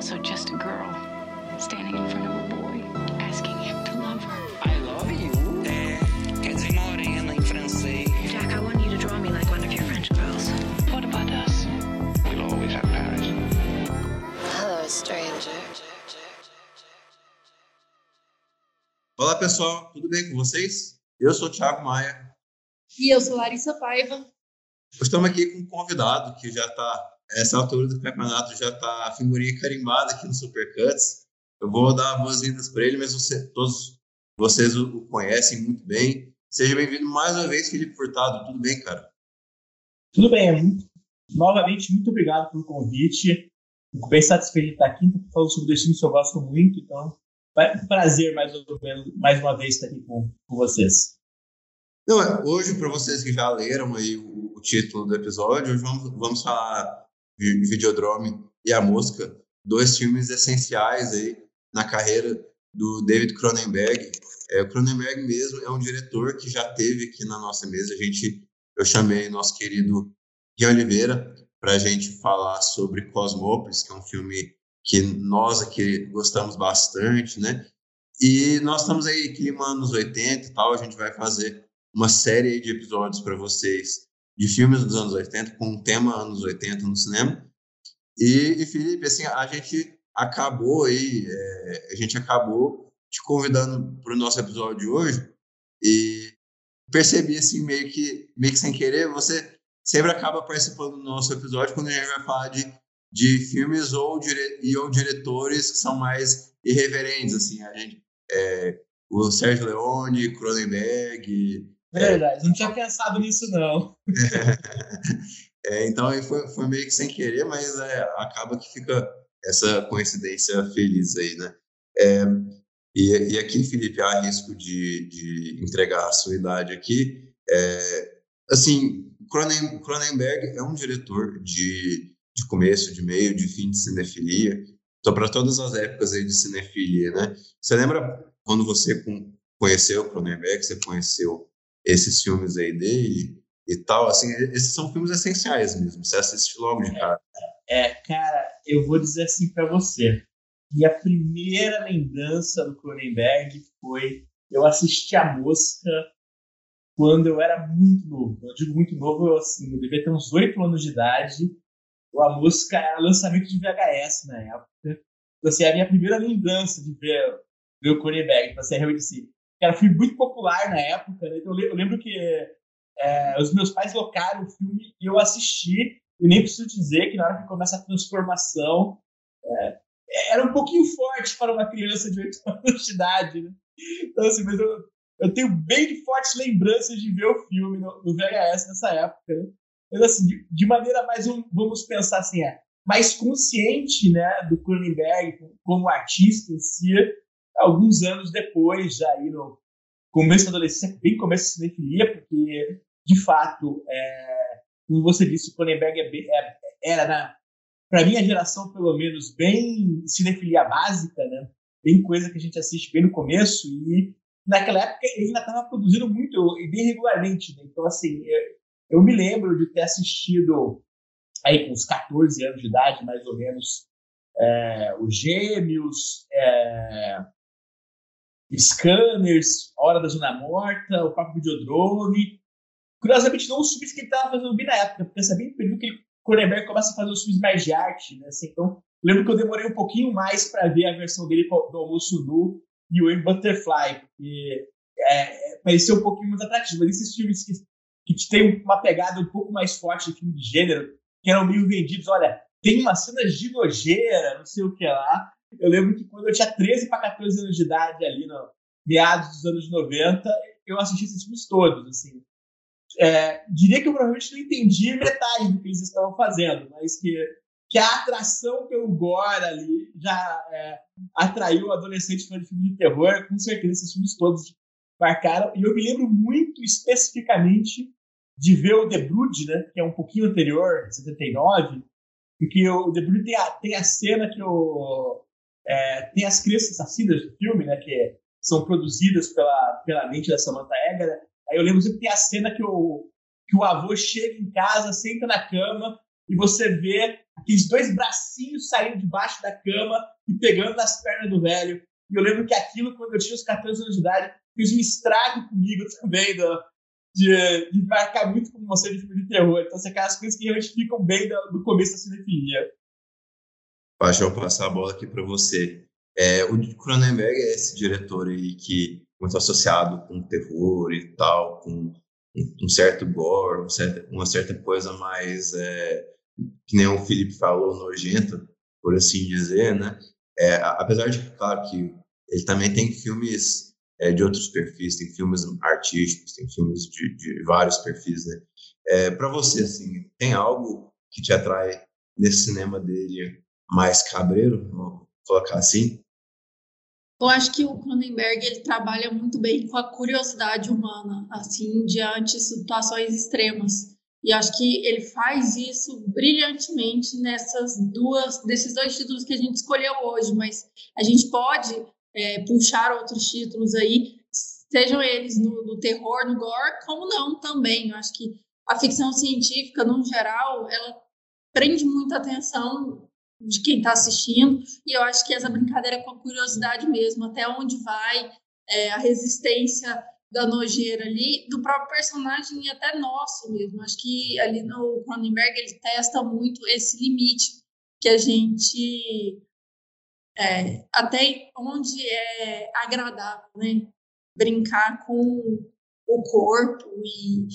also just a girl standing in front of a boy, asking him to love her. I love you. É, quer dizer morena em francês. Jack, I want you to draw me like one of your French girls. What about us? We'll always have Paris. Hello, stranger. Olá pessoal, tudo bem com vocês? Eu sou o Thiago Maia. E eu sou Larissa Paiva. Estamos aqui com um convidado que já está, essa altura do campeonato, já está a figurinha carimbada aqui no Supercuts. Eu vou dar boas-vindas para ele, mas você, todos vocês o, conhecem muito bem. Seja bem-vindo mais uma vez, Felipe Furtado. Tudo bem, cara? Tudo bem, é muito, novamente, muito obrigado pelo convite. Fico bem satisfeito de estar aqui, falando sobre destino que eu gosto muito, então é um prazer mais, mais uma vez estar aqui com, com vocês. Não, é, hoje, para vocês que já leram aí o, o, título do episódio, hoje vamos, vamos falar Videodrome e a Mosca, dois filmes essenciais aí na carreira do David Cronenberg. É, o Cronenberg mesmo é um diretor que já teve aqui na nossa mesa. A gente, eu chamei nosso querido Gui Oliveira para a gente falar sobre Cosmópolis, que é um filme que nós aqui gostamos bastante, né? E nós estamos aí clima anos 80 e tal, a gente vai fazer uma série de episódios para vocês de filmes dos anos 80 com um tema anos 80 no cinema. E, e Felipe, assim, a gente acabou aí, é, a gente acabou te convidando para o nosso episódio de hoje e percebi assim meio que meio que sem querer, você sempre acaba participando do nosso episódio quando a gente vai falar de de filmes ou, dire, e ou diretores que são mais irreverentes, assim, a gente, é, o Sérgio Leone, Cronenberg... Verdade, não tinha pensado nisso, não. é, então, foi, foi meio que sem querer, mas é, acaba que fica essa coincidência feliz aí, né? É, e, e, aqui, Felipe, há risco de, de entregar a sua idade aqui. É, assim, Cronenberg é um diretor de de começo, de meio, de fim de cinefilia. Então, para todas as épocas aí de cinefilia, né? Você lembra quando você conheceu Cronenberg, você conheceu esses filmes aí dele e tal, assim, esses são filmes essenciais mesmo, você assiste logo de cara. É, é cara, eu vou dizer assim para você, e a primeira lembrança do Cronenberg foi eu assisti A Mosca quando eu era muito novo. Eu digo muito novo, eu, assim, eu devia ter uns oito anos de idade, a música era lançamento de VHS na época. Então, assim, é a minha primeira lembrança de ver, ver o Cronenberg. Então, assim, realmente assim, era filme muito popular na época. Né? Então, eu lembro que é, os meus pais locaram o filme e eu assisti. E nem preciso dizer que na hora que começa a transformação, é, era um pouquinho forte para uma criança de 8 anos de idade. Né? Então, assim, mas eu, eu tenho bem fortes lembranças de ver o filme no, no VHS nessa época. Né? Mas assim, de, de maneira mais, vamos pensar assim, é, mais consciente né, do Cronenberg como artista em si, alguns anos depois, já aí no começo da adolescência, bem começo da cinefilia, porque, de fato, é, como você disse, o Cronenberg é, é, era, para minha geração, pelo menos, bem cinefilia básica, né? bem coisa que a gente assiste bem no começo, e naquela época ele ainda estava produzindo muito e bem regularmente. Né? Então, assim, eu me lembro de ter assistido, aí com uns 14 anos de idade, mais ou menos, é, os Gêmeos, é, Scanners, Hora da Zona Morta, o Papo Videodrome. Curiosamente, não os filmes que ele estava fazendo bem na época, porque sabia no período que Cronenberg começa a fazer os filmes mais de arte, né? Assim, então, lembro que eu demorei um pouquinho mais para ver a versão dele do Almoço Nu e o M Butterfly, porque é, é, parecia um pouquinho mais atrativo. Mas esses filmes que que tem uma pegada um pouco mais forte de filme de gênero, que eram meio vendidos. Olha, tem uma cena de nojeira, não sei o que lá. Eu lembro que quando eu tinha 13 para 14 anos de idade, ali no meados dos anos 90, eu assisti esses filmes todos, assim. É, diria que eu provavelmente não entendi metade do que eles estavam fazendo, mas que, que a atração pelo gore ali já é, atraiu adolescentes fã de filme de terror, com certeza esses filmes todos marcaram. E eu me lembro muito especificamente de ver o The Brood, né, que é um pouquinho anterior, 79, porque o The Brood tem a, tem a cena que o, é, tem as crianças assassinas do filme, né, que são produzidas pela, pela mente da Samantha Egger. Aí eu lembro sempre que tem a cena que o, que o avô chega em casa, senta na cama e você vê aqueles dois bracinhos saindo debaixo da cama e pegando nas pernas do velho. E eu lembro que aquilo, quando eu tinha os 14 anos de idade, fez um estrago comigo também, do, de, de marcar muito como você de filme de terror. Então, são aquelas coisas que realmente ficam bem do, do começo da cinefilia. Deixa eu passar a bola aqui para você. É, o Cronenberg é esse diretor aí que muito associado com terror e tal, com um certo gore, um certo, uma certa coisa mais, é, que nem o Felipe falou, nojenta, por assim dizer, né? É, apesar de, claro, que ele também tem filmes é, de outros perfis, tem filmes artísticos, tem filmes de, de vários perfis, né? É, Para você, assim, tem algo que te atrai nesse cinema dele mais cabreiro, vou colocar assim? Eu acho que o Cronenberg ele trabalha muito bem com a curiosidade humana, assim, diante de situações extremas. E acho que ele faz isso brilhantemente nessas duas, desses dois títulos que a gente escolheu hoje. Mas a gente pode é, puxar outros títulos aí, sejam eles no, no terror, no gore, como não também. Eu acho que a ficção científica, no geral, ela prende muita atenção de quem está assistindo. E eu acho que essa brincadeira é com a curiosidade mesmo, até onde vai é, a resistência da nojeira ali, do próprio personagem e até nosso mesmo. Acho que ali no Cronenberg ele testa muito esse limite que a gente é, até onde é agradável, né? Brincar com o corpo e,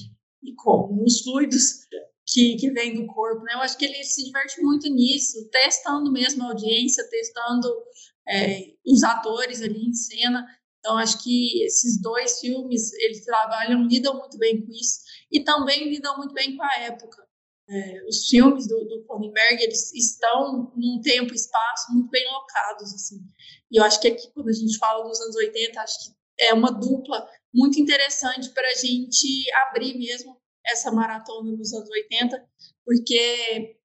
e com os fluidos que, que vem do corpo, né? Eu acho que ele se diverte muito nisso, testando mesmo a audiência, testando é, os atores ali em cena. Então, acho que esses dois filmes, eles trabalham, lidam muito bem com isso e também lidam muito bem com a época. É, os filmes do, do Cronenberg, eles estão num tempo e espaço muito bem locados, assim. E eu acho que aqui, quando a gente fala dos anos 80, acho que é uma dupla muito interessante para a gente abrir mesmo essa maratona nos anos 80, porque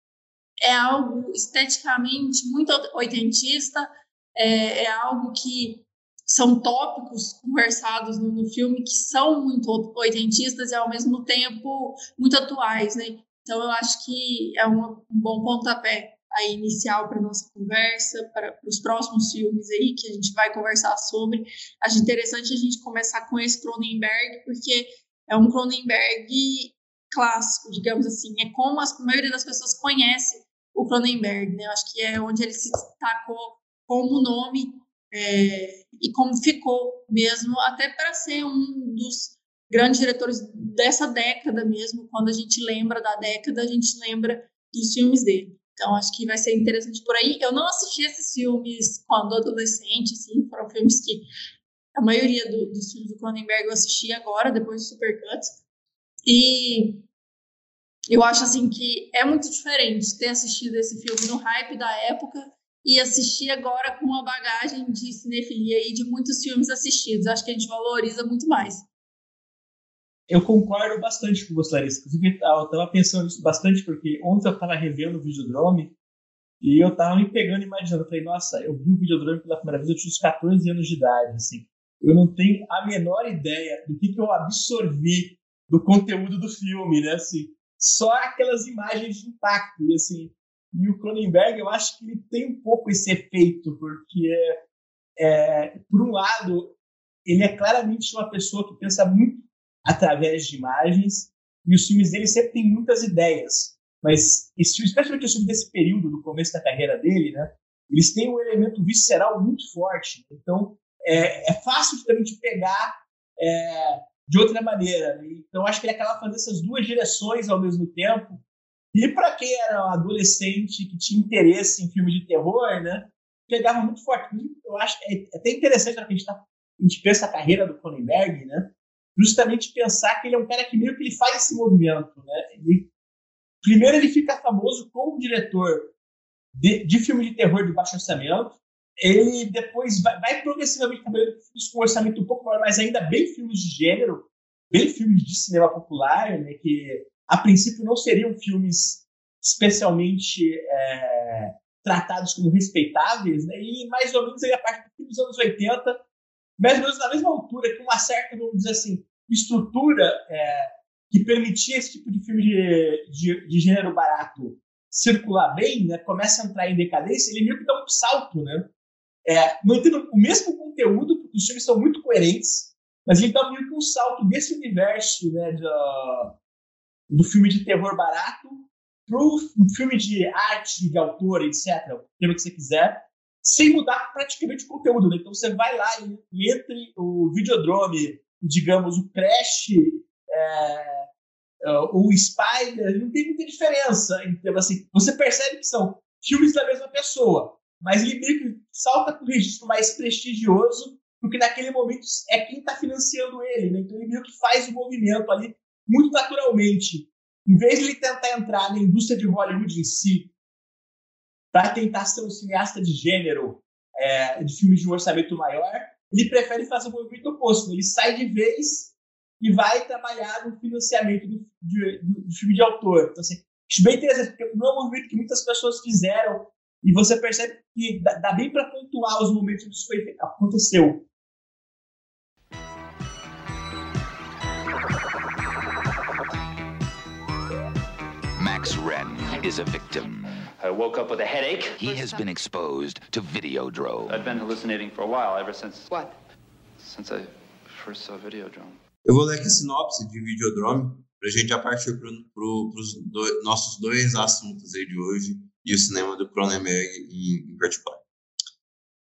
é algo esteticamente muito oitentista, é, é algo que são tópicos conversados no, no, filme que são muito oitentistas e ao mesmo tempo muito atuais, né? Então eu acho que é um, um bom pontapé aí inicial para nossa conversa, para os próximos filmes aí que a gente vai conversar sobre. Acho interessante a gente começar com esse Cronenberg, porque é um Cronenberg clássico, digamos assim. É como a maioria das pessoas conhece o Cronenberg, né? Eu acho que é onde ele se destacou como nome é, e como ficou mesmo, até para ser um dos grandes diretores dessa década mesmo. Quando a gente lembra da década, a gente lembra dos filmes dele. Então, acho que vai ser interessante por aí. Eu não assisti esses filmes quando adolescente, assim, foram filmes que a maioria do, dos filmes do Cronenberg eu assisti agora, depois do Supercuts. E eu acho assim que é muito diferente ter assistido esse filme no hype da época e assistir agora com uma bagagem de cinefilia e de muitos filmes assistidos. Acho que a gente valoriza muito mais. Eu concordo bastante com você, Larissa. Inclusive, eu estava pensando nisso bastante, porque ontem eu estava revendo o Videodrome e eu estava me pegando imaginando. Eu falei, nossa, eu vi o Videodrome pela primeira vez, eu tinha uns 14 anos de idade. Assim. Eu não tenho a menor ideia do que, que eu absorvi do conteúdo do filme, né? Assim, só aquelas imagens de impacto. E, assim, e o Cronenberg, eu acho que ele tem um pouco esse efeito, porque, é, por um lado, ele é claramente uma pessoa que pensa muito através de imagens, e os filmes dele sempre têm muitas ideias. Mas, especialmente os filmes desse período, do começo da carreira dele, né? Eles têm um elemento visceral muito forte. Então, é, é fácil também de pegar é, de outra maneira. Né? Então, acho que ele acaba fazendo essas duas direções ao mesmo tempo. E para quem era um adolescente que tinha interesse em filmes de terror, né, pegava muito forte. Eu acho é até interessante que a gente, tá, a gente pensa a carreira do Cronenberg, né, justamente pensar que ele é um cara que meio que ele faz esse movimento. Né? Ele, primeiro, ele fica famoso como diretor de, de filme de terror de baixo orçamento, ele depois vai, vai progressivamente trabalhando com um orçamento um pouco maior, mas ainda bem filmes de gênero, bem filmes de cinema popular, né, que a princípio não seriam filmes especialmente é, tratados como respeitáveis, né, e mais ou menos aí a partir dos anos 80, mais ou menos na mesma altura, com uma certa, vamos dizer assim, estrutura é, que permitia esse tipo de filme de, de, de gênero barato circular bem, né, começa a entrar em decadência, ele meio que dá um salto, né? É, mantendo o mesmo conteúdo, porque os filmes são muito coerentes, mas ele dá meio que um salto desse universo né, do, filme de terror barato para o filme de arte, de autor, etc., o tema que você quiser, sem mudar praticamente o conteúdo. Né? Então você vai lá e, e entre o Videodrome digamos, o Crash, é, é, o Spider, não tem muita diferença. Então, assim, você percebe que são filmes da mesma pessoa, mas ele meio que salta para o registro mais prestigioso, porque naquele momento é quem está financiando ele. Né? Então ele meio que faz o movimento ali muito naturalmente. Em vez de ele tentar entrar na indústria de Hollywood em si, para tentar ser um cineasta de gênero, é, de filmes de um orçamento maior, ele prefere fazer o movimento oposto. Né? Ele sai de vez e vai trabalhar no financiamento do, de, do, do filme de autor. Então, assim, acho bem interessante, porque não é um movimento que muitas pessoas fizeram e você percebe que dá, dá bem para pontuar os momentos que isso foi, aconteceu. Max Wren is a victim. I woke up with a headache. He has been exposed to Videodrome. I've been hallucinating for a while, ever since. What? Since I first saw Videodrome. Eu vou ler aqui a sinopse de Videodrome para a gente já partir para pro, os do, nossos dois assuntos aí de hoje e o cinema do Cronenberg em, em particular.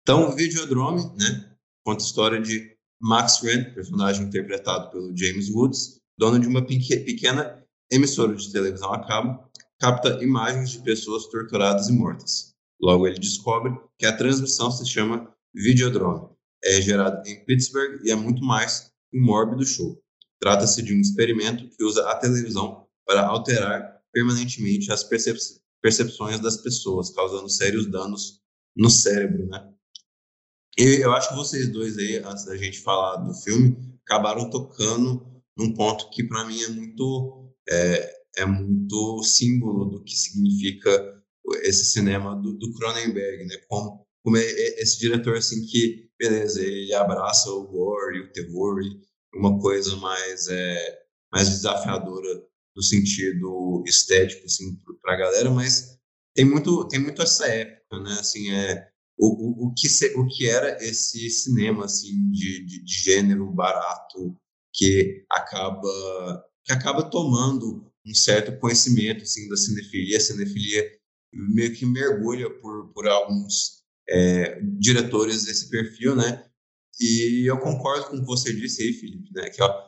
Então, o Videodrome, né, conta a história de Max Wren, personagem interpretado pelo James Woods, dono de uma pequena emissora de televisão a cabo, capta imagens de pessoas torturadas e mortas. Logo, ele descobre que a transmissão se chama Videodrome. É gerado em Pittsburgh e é muito mais um mórbido show. Trata-se de um experimento que usa a televisão para alterar permanentemente as percep percepções das pessoas, causando sérios danos no cérebro, né? E eu acho que vocês dois aí, antes da gente falar do filme, acabaram tocando num ponto que para mim é muito é, é, muito símbolo do que significa esse cinema do, do Cronenberg, né? Como, como é, é esse diretor assim que beleza, ele abraça o gore e o terror uma coisa mais é, mais desafiadora no sentido estético assim para a galera, mas tem muito tem muito essa época, né? Assim é o, o, o que se, o que era esse cinema assim de, de, de gênero barato que acaba que acaba tomando um certo conhecimento assim da cinefilia, a cinefilia meio que mergulha por por alguns é, diretores desse perfil, né? E eu concordo com o que você disse aí, Felipe, né? Que ó,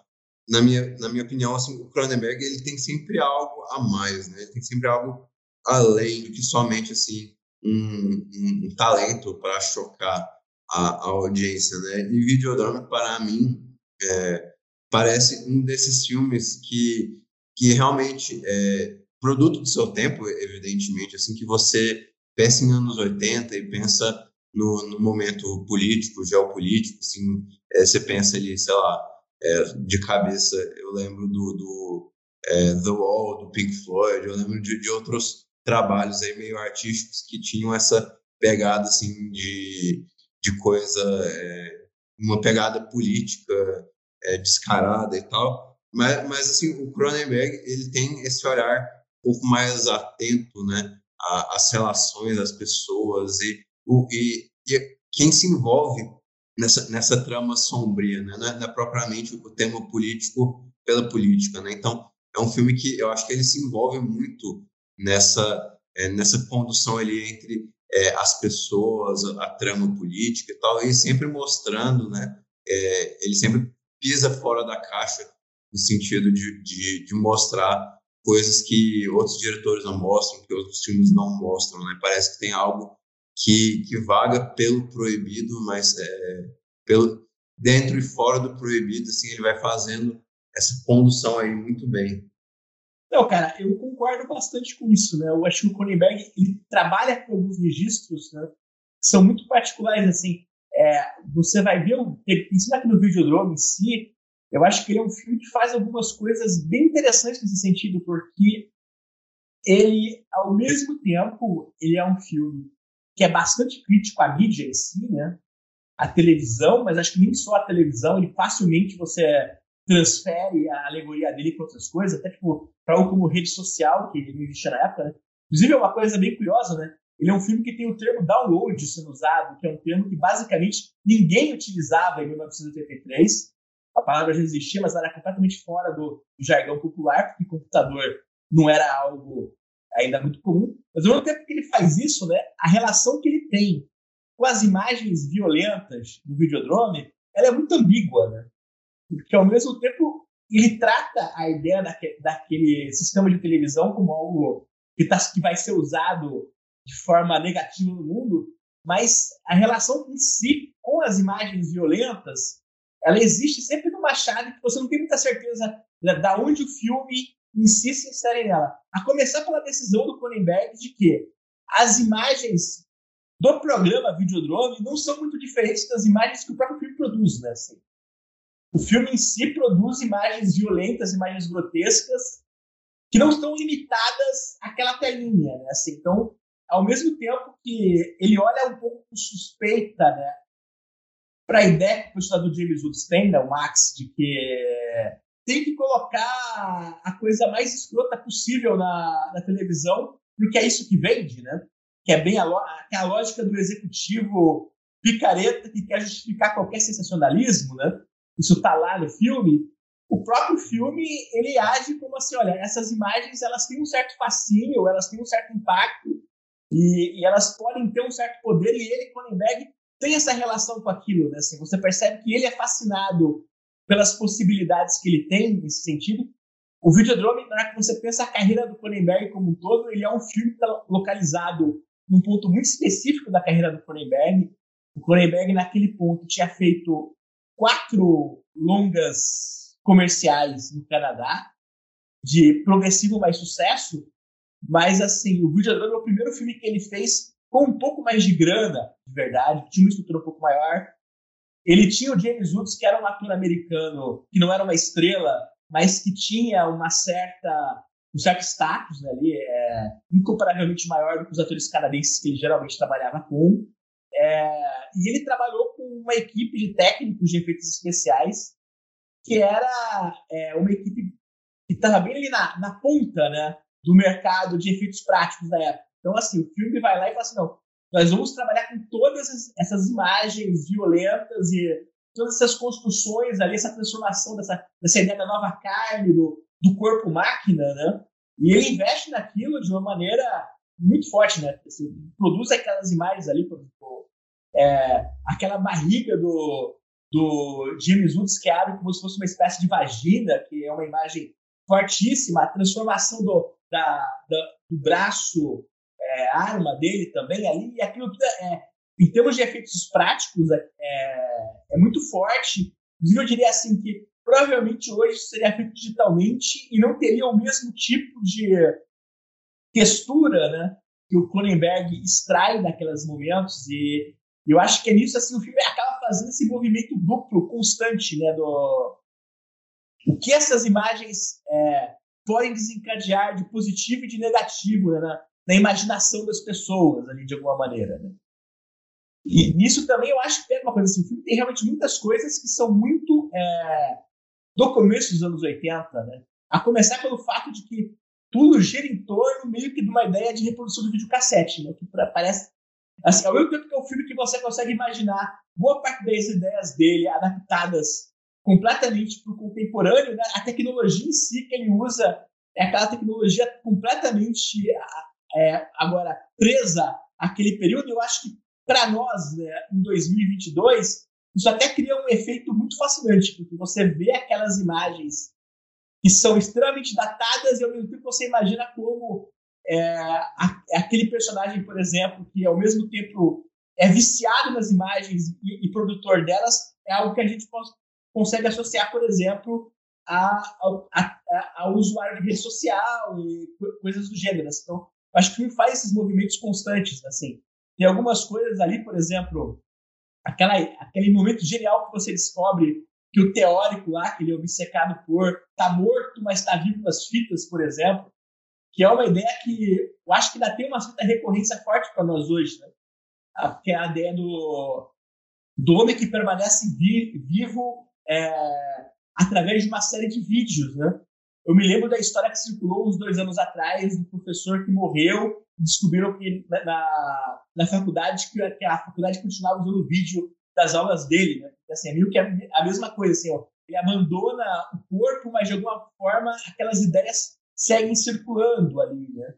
na minha na minha opinião, assim, o Cronenberg ele tem sempre algo a mais, né? Ele tem sempre algo além do que somente assim um, um, um talento para chocar a, a, audiência, né? E Videodrome para mim é, parece um desses filmes que que realmente é produto do seu tempo, evidentemente, assim que você pensa em anos 80 e pensa no, no momento político, geopolítico, assim, é, você pensa ali, sei lá, é, de cabeça, eu lembro do, do é, The Wall, do Pink Floyd, eu lembro de, de outros trabalhos aí meio artísticos que tinham essa pegada, assim, de, de coisa, é, uma pegada política é, descarada e tal, mas, mas, assim, o Cronenberg, ele tem esse olhar um pouco mais atento, né, às relações das pessoas e, o, e, e quem se envolve nessa, nessa trama sombria, né? Não é, não é, propriamente o tema político pela política, né? Então, é um filme que eu acho que ele se envolve muito nessa, é, nessa condução ali entre é, as pessoas, a, a, trama política e tal, e sempre mostrando, né? É, ele sempre pisa fora da caixa no sentido de, de, de, mostrar coisas que outros diretores não mostram, que outros filmes não mostram, né? Parece que tem algo que, que vaga pelo proibido, mas é, pelo dentro e fora do proibido, assim, ele vai fazendo essa condução aí muito bem. Não, cara, eu concordo bastante com isso, né? Eu acho que o Cronenberg ele trabalha com alguns registros, né? Que são muito particulares, assim. É, você vai ver, principalmente aqui no Videodrome em si, eu acho que ele é um filme que faz algumas coisas bem interessantes nesse sentido, porque ele, ao mesmo tempo, ele é um filme que é bastante crítico à mídia em si, né? A televisão, mas acho que nem só a televisão, ele facilmente você transfere a alegoria dele para outras coisas, até tipo, para algo como rede social, que não existia na época, né? Inclusive, é uma coisa bem curiosa, né? Ele é um filme que tem o termo download sendo usado, que é um termo que basicamente ninguém utilizava em 1983. A palavra já existia, mas era completamente fora do, do jargão popular, porque computador não era algo ainda muito comum. Mas ao mesmo tempo que ele faz isso, né, a relação que ele tem com as imagens violentas do Videodrome, ela é muito ambígua, né? Porque ao mesmo tempo ele trata a ideia daquele, daquele sistema de televisão como algo que, tá, que vai ser usado de forma negativa no mundo, mas a relação em si com as imagens violentas, ela existe sempre numa chave que você não tem muita certeza da onde o filme em si se insere nela. A começar pela decisão do Cronenberg de que as imagens do programa Videodrome não são muito diferentes das imagens que o próprio filme produz, né? Assim, o filme em si produz imagens violentas, imagens grotescas, que não estão limitadas àquela telinha, né? Assim, então, ao mesmo tempo que ele olha um pouco com suspeita, né? Para a ideia que o do James Woods tem, né, o Max, de que tem que colocar a coisa mais escrota possível na, na televisão, porque é isso que vende, né? Que é bem a, que é a lógica do executivo picareta que quer justificar qualquer sensacionalismo, né? Isso tá lá no filme. O próprio filme, ele age como assim, olha, essas imagens, elas têm um certo fascínio, elas têm um certo impacto, e, e elas podem ter um certo poder, e ele, Cronenberg, tem essa relação com aquilo, né? Assim, você percebe que ele é fascinado pelas possibilidades que ele tem nesse sentido. O Videodrome, na hora que você pensa a carreira do Cronenberg como um todo, ele é um filme que está localizado num ponto muito específico da carreira do Cronenberg. O Cronenberg, naquele ponto, tinha feito quatro longas comerciais no Canadá, de progressivo mais sucesso, mas, assim, o Videodrome é o primeiro filme que ele fez com um pouco mais de grana, de verdade, tinha uma estrutura um pouco maior, ele tinha o James Woods, que era um ator americano, que não era uma estrela, mas que tinha uma certa, um certo status né, ali, é, incomparavelmente maior do que os atores canadenses que ele geralmente trabalhava com. É, e ele trabalhou com uma equipe de técnicos de efeitos especiais, que era é, uma equipe que estava bem ali na, na ponta né, do mercado de efeitos práticos da época. Então, assim, o filme vai lá e fala assim, não, nós vamos trabalhar com todas essas imagens violentas e todas essas construções ali, essa transformação dessa, dessa ideia da nova carne, do, do corpo-máquina, né? E ele investe naquilo de uma maneira muito forte, né? Assim, produz aquelas imagens ali, por exemplo, é, aquela barriga do, do James Woods que abre como se fosse uma espécie de vagina, que é uma imagem fortíssima, a transformação do, da, da, do braço é, arma dele também ali, e aquilo é, em termos de efeitos práticos é, é, é muito forte. Inclusive, eu diria assim que provavelmente hoje seria feito digitalmente e não teria o mesmo tipo de textura né, que o Cronenberg extrai daqueles momentos. E eu acho que é nisso assim, o filme acaba fazendo esse movimento duplo, constante, né, do o que essas imagens é, podem desencadear de positivo e de negativo né, na imaginação das pessoas ali de alguma maneira. Né? E nisso também eu acho que tem uma coisa assim, o filme tem realmente muitas coisas que são muito é, do começo dos anos 80, né? A começar pelo fato de que tudo gira em torno meio que de uma ideia de reprodução do videocassete, né? Que parece assim, ao mesmo tempo que é um filme que você consegue imaginar boa parte das ideias dele adaptadas completamente para o contemporâneo, né? A tecnologia em si que ele usa é aquela tecnologia completamente é, agora presa àquele período, eu acho que para nós, né, em 2022, isso até cria um efeito muito fascinante, porque você vê aquelas imagens que são extremamente datadas e ao mesmo tempo você imagina como é, aquele personagem, por exemplo, que ao mesmo tempo é viciado nas imagens e, e produtor delas, é algo que a gente consegue associar, por exemplo, a, a, a, ao usuário de rede social e coisas do gênero. Então, acho que o filme faz esses movimentos constantes, assim. Tem algumas coisas ali, por exemplo, aquela, aquele momento genial que você descobre que o teórico lá, que ele é obcecado por, tá morto, mas tá vivo nas fitas, por exemplo, que é uma ideia que eu acho que ainda tem uma certa recorrência forte para nós hoje, né? que é a ideia do, do homem que permanece vi, vivo é, através de uma série de vídeos, né? Eu me lembro da história que circulou uns dois anos atrás do professor que morreu e descobriram que na, na faculdade que, que a faculdade continuava usando vídeo das aulas dele, né? Porque, assim, é meio que a, a mesma coisa, assim, ó, ele abandona o corpo, mas de alguma forma aquelas ideias seguem circulando ali, né?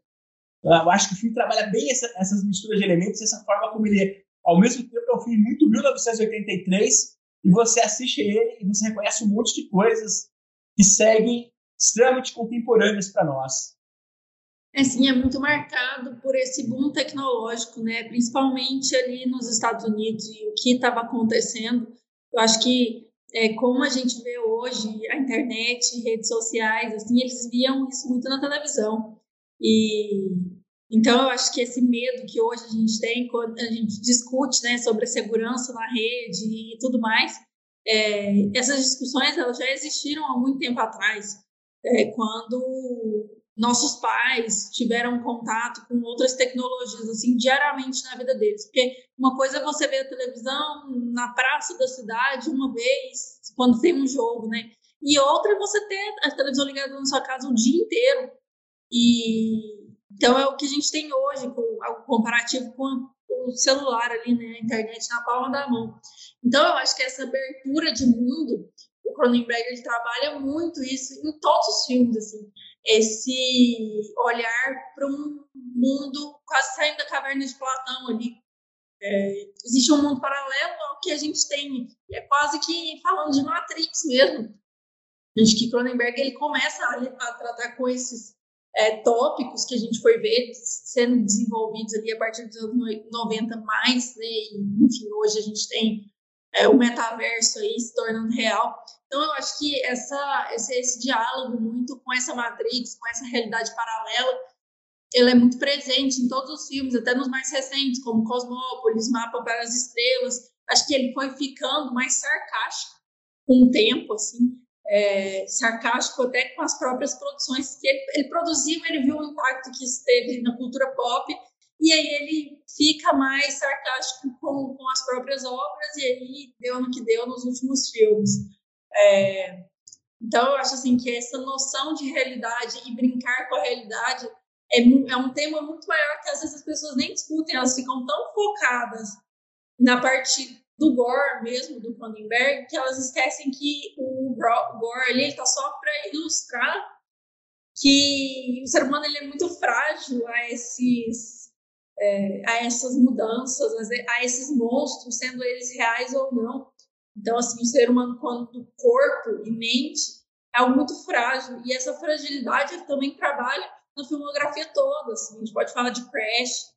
Eu acho que o filme trabalha bem essa, essas misturas de elementos, essa forma como ele, ao mesmo tempo, é um filme muito 1983, e você assiste ele e você reconhece um monte de coisas que seguem extremamente contemporâneas para nós. É sim, é muito marcado por esse boom tecnológico, né? Principalmente ali nos Estados Unidos e o que estava acontecendo. Eu acho que é, como a gente vê hoje a internet, redes sociais, assim, eles viam isso muito na televisão. E então eu acho que esse medo que hoje a gente tem quando a gente discute, né, sobre a segurança na rede e tudo mais, é, essas discussões elas já existiram há muito tempo atrás, é, quando nossos pais tiveram contato com outras tecnologias assim diariamente na vida deles, porque uma coisa é você ver a televisão na praça da cidade uma vez quando tem um jogo, né? E outra é você ter a televisão ligada na sua casa o dia inteiro. E então é o que a gente tem hoje, com o comparativo com o celular ali, né, a internet na palma da mão. Então eu acho que essa abertura de mundo, o Cronenberg ele trabalha muito isso em todos os filmes assim, esse olhar para um mundo quase saindo da caverna de Platão ali. É, existe um mundo paralelo ao que a gente tem, é quase que falando de Matrix mesmo. Acho que Cronenberg ele começa a, a tratar com esses é, tópicos que a gente foi ver sendo desenvolvidos ali a partir dos anos 90 mais, né? E, enfim, hoje a gente tem é, o metaverso aí se tornando real. Então, eu acho que essa, esse, esse diálogo muito com essa matrix, com essa realidade paralela, ele é muito presente em todos os filmes, até nos mais recentes, como Cosmópolis, Mapa para as Estrelas. Acho que ele foi ficando mais sarcástico com o tempo, assim é, sarcástico até com as próprias produções que ele, ele produziu, ele viu o impacto que isso teve na cultura pop, e aí ele fica mais sarcástico com, com as próprias obras, e aí deu no que deu nos últimos filmes. É, então, eu acho assim que essa noção de realidade e brincar com a realidade é, é um tema muito maior que às vezes as pessoas nem discutem, elas ficam tão focadas na parte do Gore mesmo, do Cronenberg, que elas esquecem que o Gore ali está só para ilustrar que o ser humano ele é muito frágil a esses é, a essas mudanças, a esses monstros, sendo eles reais ou não. Então, assim, o ser humano, quando corpo e mente, é algo muito frágil. E essa fragilidade também trabalha na filmografia toda. Assim. A gente pode falar de Crash,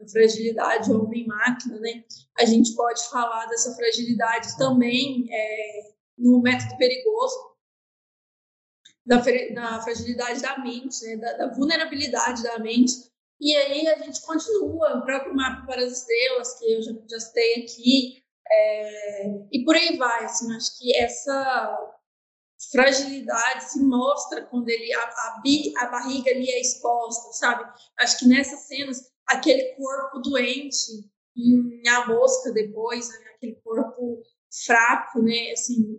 a fragilidade homem-máquina, né? A gente pode falar dessa fragilidade também é, no método perigoso, da, da, fragilidade da mente, né? Da, da, vulnerabilidade da mente. E aí a gente continua, o próprio mapa para as estrelas, que eu já, já citei aqui, é, e por aí vai. Assim, acho que essa fragilidade se mostra quando ele a, a, a barriga ali é exposta, sabe? Acho que nessas cenas aquele corpo doente em A Mosca depois, né? aquele corpo fraco, né, assim,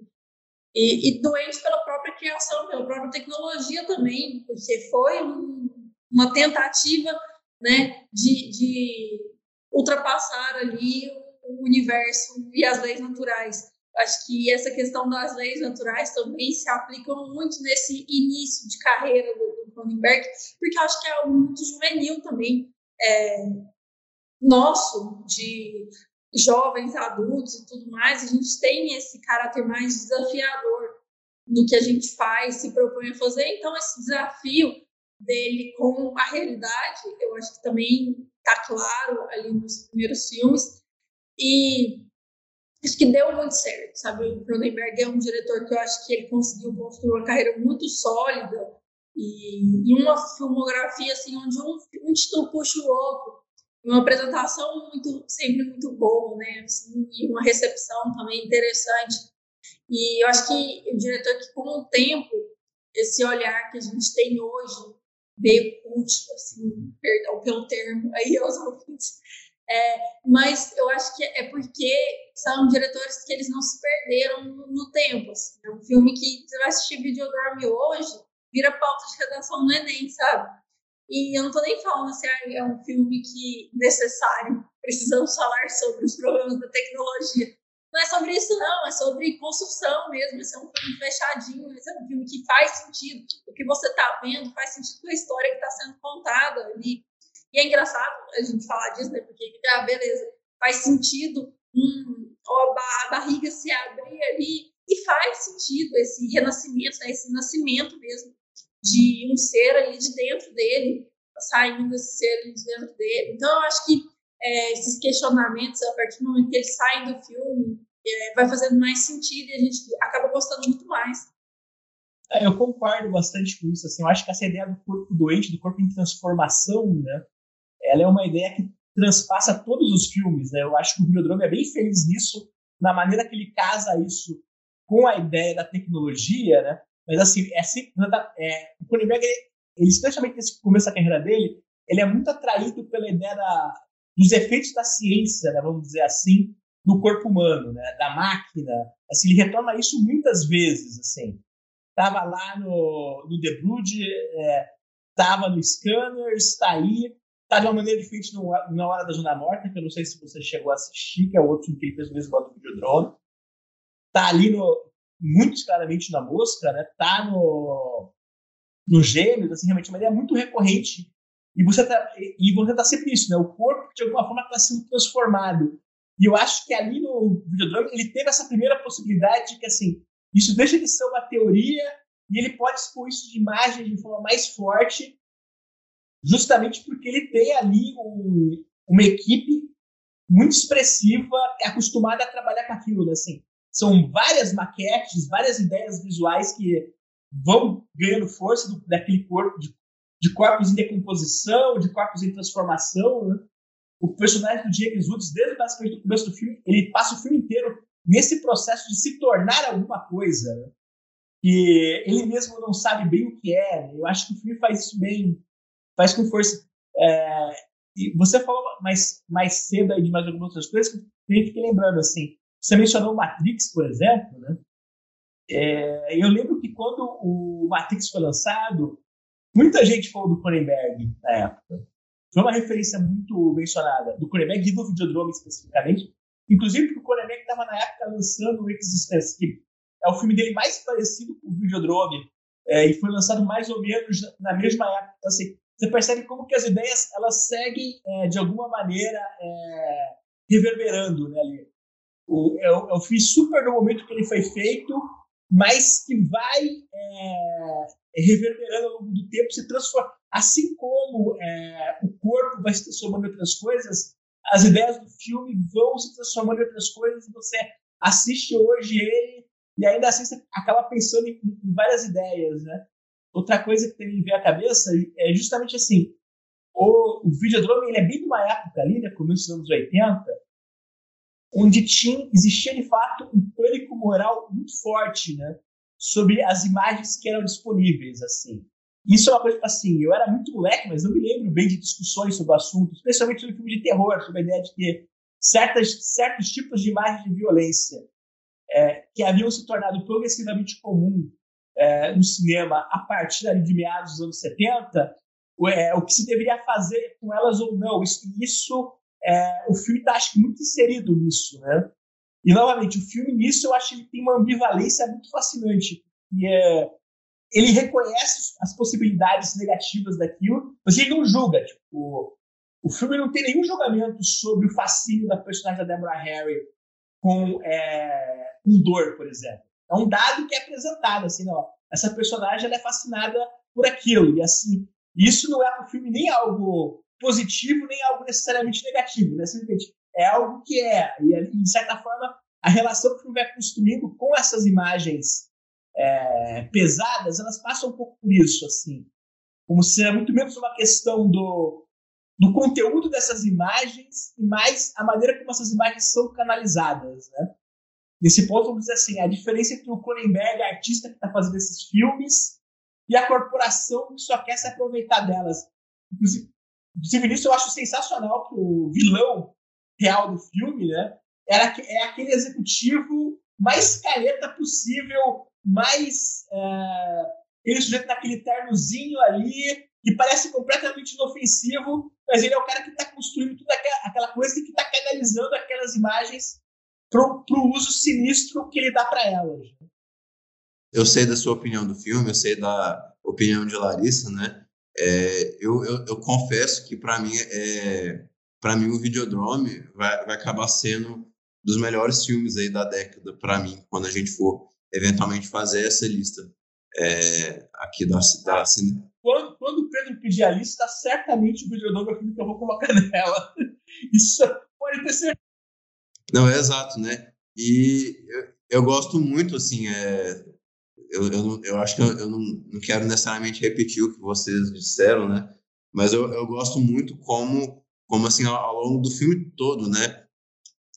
e, e, doente pela própria criação, pela própria tecnologia também, porque foi um, uma tentativa, né, de, de ultrapassar ali o universo e as leis naturais. Acho que essa questão das leis naturais também se aplicam muito nesse início de carreira do, Cronenberg, porque acho que é algo muito juvenil também é, nosso, de jovens, adultos e tudo mais, a gente tem esse caráter mais desafiador no que a gente faz, se propõe a fazer. Então, esse desafio dele com a realidade, eu acho que também está claro ali nos primeiros filmes. E acho que deu muito certo, sabe? O Cronenberg é um diretor que eu acho que ele conseguiu construir uma carreira muito sólida e, e uma filmografia assim onde um, um título puxa o outro uma apresentação muito sempre muito boa né assim, e uma recepção também interessante e eu acho que o diretor que com o tempo esse olhar que a gente tem hoje meio cult assim perdão pelo termo aí aos ouvintes é, mas eu acho que é porque são diretores que eles não se perderam no, no tempo. Assim. É um filme que você vai assistir Videodrome hoje, vira pauta de redação no Enem, sabe? E eu não tô nem falando assim, é um filme que necessário, precisamos falar sobre os problemas da tecnologia. Não é sobre isso, não, é sobre construção mesmo. Esse é um filme fechadinho, esse é um filme que faz sentido. O que você está vendo faz sentido com a história que está sendo contada ali. E é engraçado a gente falar disso, né? Porque, ah, beleza, faz sentido hum, a barriga se abrir ali e faz sentido esse renascimento, né? esse nascimento mesmo de um ser ali de dentro dele, saindo esse ser ali de dentro dele. Então, eu acho que é, esses questionamentos, a partir do momento que eles saem do filme, é, vai fazendo mais sentido e a gente acaba gostando muito mais. É, eu concordo bastante com isso. Assim, eu acho que essa ideia do corpo doente, do corpo em transformação, né, ela é uma ideia que transpassa todos os filmes. Né? Eu acho que o Videodrome é bem feliz nisso, na maneira que ele casa isso com a ideia da tecnologia, né? Mas assim, é, é, o Cronenberg, ele, ele, especialmente nesse começo da carreira dele, ele é muito atraído pela ideia da, dos efeitos da ciência, né, vamos dizer assim, no corpo humano, né, da máquina. Assim, ele retorna isso muitas vezes, assim. Tava lá no, no The Brood, é, tava no Scanner, está aí, tá de uma maneira diferente no, na Hora da Zona Morta, que eu não sei se você chegou a assistir, que é outro que ele fez o mesmo do Videodrome. Tá ali no, muito claramente na Mosca, né? Tá no, no Gêmeos, assim, realmente é uma ideia muito recorrente e você tá, e você tá sempre né? O corpo, de alguma forma, está sendo transformado. E eu acho que ali no Videodrome ele teve essa primeira possibilidade de que, assim, isso deixa de ser uma teoria e ele pode expor isso de imagem de forma mais forte, justamente porque ele tem ali um, uma equipe muito expressiva, acostumada a trabalhar com aquilo, né? Assim, são várias maquetes, várias ideias visuais que vão ganhando força do, daquele corpo, de de corpos em decomposição, de corpos em transformação. Né? O personagem do James Woods, desde basicamente o começo do filme, ele passa o filme inteiro nesse processo de se tornar alguma coisa. Né? E ele mesmo não sabe bem o que é. Né? Eu acho que o filme faz isso bem, faz com força. É, e você falou mais, mais cedo de mais algumas outras coisas que eu fiquei lembrando, assim. Você mencionou Matrix, por exemplo, né? É, eu lembro que quando o Matrix foi lançado, Muita gente falou do Cronenberg na época. Foi uma referência muito mencionada do Cronenberg e do Videodrome especificamente. Inclusive porque o Cronenberg estava na época lançando o Existence, que é o filme dele mais parecido com o Videodrome. É, e foi lançado mais ou menos na mesma época. Então, assim, você percebe como que as ideias elas seguem é, de alguma maneira é, reverberando né, ali. O, é, é o filme super no momento que ele foi feito, mas que vai é, reverberando ao longo do tempo, se transforma. Assim como é, o corpo vai se transformando em outras coisas, as ideias do filme vão se transformando em outras coisas, você assiste hoje ele e ainda assim você acaba pensando em, em várias ideias, né? Outra coisa que tem me ver à cabeça é justamente assim, o, o Videodrome ele é bem de uma época ali, né, começo dos anos 80, onde tinha, existia de fato um pânico moral muito forte, né? Sobre as imagens que eram disponíveis, assim. Isso é uma coisa, assim, eu era muito moleque, mas não me lembro bem de discussões sobre o assunto, especialmente sobre filme de terror, sobre a ideia de que certas, certos tipos de imagens de violência é, que haviam se tornado progressivamente comum é, no cinema a partir ali, de meados dos anos 70, é, o que se deveria fazer com elas ou não. Isso, isso é, o filme está, acho que, muito inserido nisso, né? E, novamente, o filme nisso eu acho que ele tem uma ambivalência muito fascinante. E é, ele reconhece as possibilidades negativas daquilo, mas ele não julga. Tipo, o filme não tem nenhum julgamento sobre o fascínio da personagem da Deborah Harry com é, um dor, por exemplo. É um dado que é apresentado, assim, não, essa personagem ela é fascinada por aquilo. E, assim, isso não é para o filme nem algo positivo, nem algo necessariamente negativo, né? Simplesmente é algo que é. E, de certa forma, a relação que o filme vai construindo com essas imagens é, pesadas, elas passam um pouco por isso, assim. Como se é muito menos uma questão do, do conteúdo dessas imagens e mais a maneira como essas imagens são canalizadas, né? Nesse ponto, vamos dizer assim, a diferença entre o Cronenberg, artista que está fazendo esses filmes, e a corporação que só quer se aproveitar delas. Inclusive, inclusive nisso eu acho sensacional que o vilão real do filme, né? Era, é aquele executivo mais careta possível, mais é, Aquele sujeito naquele ternozinho ali, que parece completamente inofensivo, mas ele é o cara que está construindo toda aquela coisa e que está canalizando aquelas imagens para o uso sinistro que ele dá para elas. Eu sei da sua opinião do filme, eu sei da opinião de Larissa, né? É, eu, eu, eu, confesso que para mim é para mim o Videodrome vai, vai acabar sendo dos melhores filmes aí da década para mim quando a gente for eventualmente fazer essa lista é, aqui da, da cine. Quando, quando o Pedro pedir a lista, certamente o Videodrome é o filme que eu vou colocar nela. Isso pode ter certeza. Não, é exato, né? E eu, eu gosto muito, assim, é, eu, eu, eu acho que eu, eu não, não quero necessariamente repetir o que vocês disseram, né? Mas eu, eu gosto muito como, como assim, ao, ao longo do filme todo, né?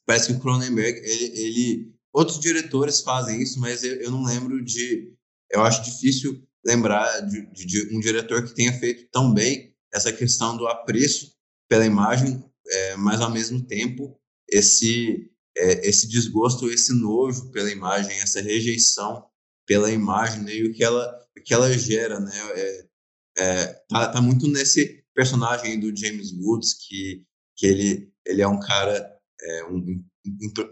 Parece que o Cronenberg, ele, ele outros diretores fazem isso, mas eu, eu não lembro de, eu acho difícil lembrar de, de, de, um diretor que tenha feito tão bem essa questão do apreço pela imagem, é, mas ao mesmo tempo esse é, esse desgosto, esse nojo pela imagem, essa rejeição pela imagem né, e o que ela, o que ela gera, né? É, é, tá, tá muito nesse personagem do James Woods que, que ele, ele é um cara, é, um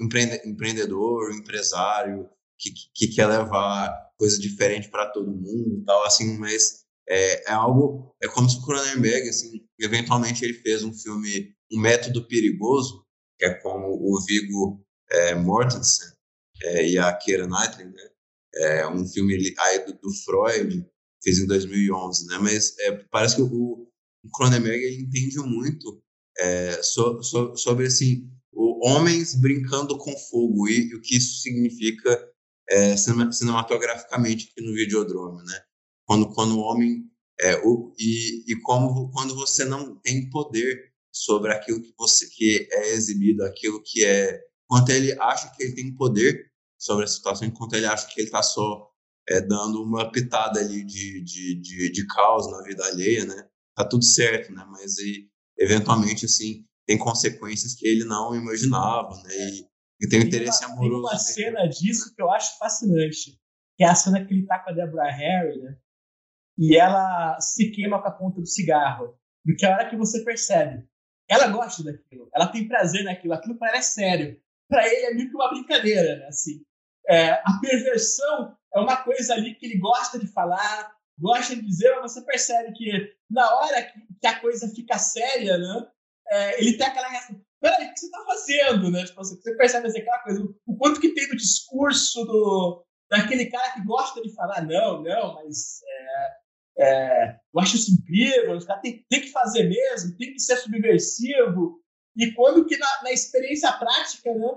empreende, empreendedor, empresário que, que quer levar coisa diferente para todo mundo e tal, assim, mas é, é algo, é como se o Cronenberg, assim, eventualmente ele fez um filme, Um Método Perigoso, que é com o Viggo é, Mortensen é, e a Keira Knightley, né? é um filme aí do, do, Freud, fez em 2011, né? Mas é, parece que o, o Cronenberg entende muito é, so, so, sobre assim, o, homens brincando com fogo e, e o que isso significa é, cinematograficamente aqui no Videodrome, né? Quando, quando o homem é, o, e, e como quando você não tem poder sobre aquilo que você que é exibido, aquilo que é quanto ele acha que ele tem poder sobre a situação, enquanto ele acha que ele está só é, dando uma pitada ali de, de, de, de caos na vida alheia, né? Tá tudo certo, né? Mas e, eventualmente, assim, tem consequências que ele não imaginava, né? E, e tem um interesse uma, amoroso. Tem uma cena disso que eu acho fascinante, que é a cena que ele tá com a Deborah Harry, né? E ela se queima com a ponta do cigarro. Porque a hora que você percebe, ela gosta daquilo, ela tem prazer naquilo, aquilo parece sério. Para ele é meio que uma brincadeira, né? Assim, é, a perversão é uma coisa ali que ele gosta de falar, gosta de dizer, mas você percebe que na hora que, a coisa fica séria, né, é, ele tem aquela reação. Peraí, o que você está fazendo? Né? Tipo, você percebe assim, aquela coisa, o quanto que tem no discurso do, daquele cara que gosta de falar, não, não, mas é, é, eu acho isso incrível, os caras tem, tem que fazer mesmo, tem que ser subversivo. E quando que na, na experiência prática, né,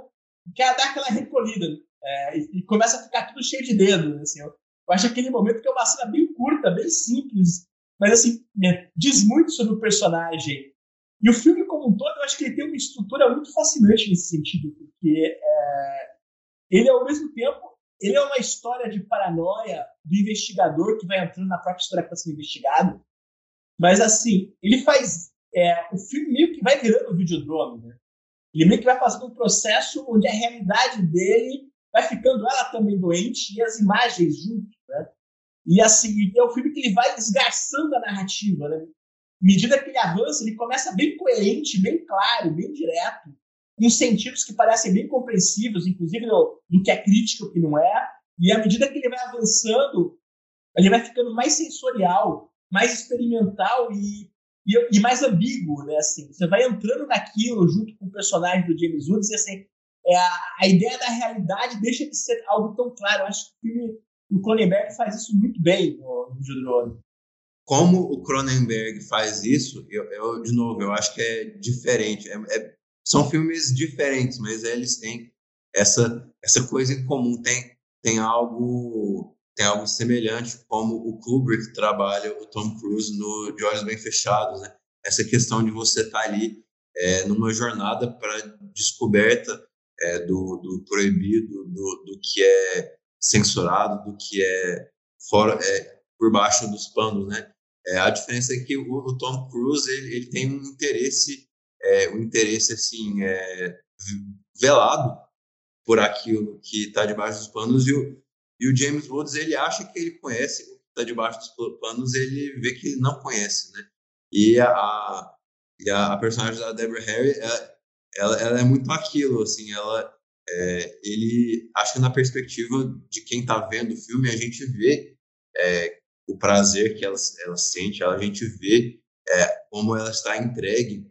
quer dar aquela recolhida. É, e, e, começa a ficar tudo cheio de dedos. Assim, eu, eu, acho aquele momento que é uma cena bem curta, bem simples, mas assim, é, diz muito sobre o personagem. E o filme como um todo, eu acho que ele tem uma estrutura muito fascinante nesse sentido, porque é, ele ao mesmo tempo, ele é uma história de paranoia do investigador que vai entrando na própria história que está sendo investigado, mas assim, ele faz é, o filme meio que vai virando um videodrome, né? Ele meio que vai fazendo um processo onde a realidade dele vai ficando ela também doente e as imagens junto? E assim, é um filme que ele vai desgarçando a narrativa, né? À medida que ele avança, ele começa bem coerente, bem claro, bem direto, em sentidos que parecem bem compreensivos, inclusive no, no que é crítico e que não é. E à medida que ele vai avançando, ele vai ficando mais sensorial, mais experimental e, e, e, mais ambíguo, né? Assim, você vai entrando naquilo junto com o personagem do James Woods e assim, é a, a, ideia da realidade deixa de ser algo tão claro. Eu acho que o filme o Cronenberg faz isso muito bem no, no Judrone. Como o Cronenberg faz isso, eu, eu, de novo, eu acho que é diferente. É, é, são filmes diferentes, mas eles têm essa, essa coisa em comum. Tem, tem algo tem algo semelhante como o Kubrick trabalha o Tom Cruise no De Olhos Bem Fechados, né? Essa questão de você estar tá ali é, numa jornada para descoberta é, do, do, proibido, do, do, que é censurado, do que é fora, é, por baixo dos panos, né? É, a diferença é que o, o Tom Cruise ele, ele, tem um interesse, é, um interesse assim é, velado por aquilo que está debaixo dos panos e o, e o James Woods ele acha que ele conhece o que tá debaixo dos panos, ele vê que não conhece, né? E a, e a, personagem da Deborah Harry, ela, ela, é muito aquilo, assim, ela, é, ele, acho que na perspectiva de quem tá vendo o filme, a gente vê é, o prazer que ela, ela sente, a gente vê é, como ela está entregue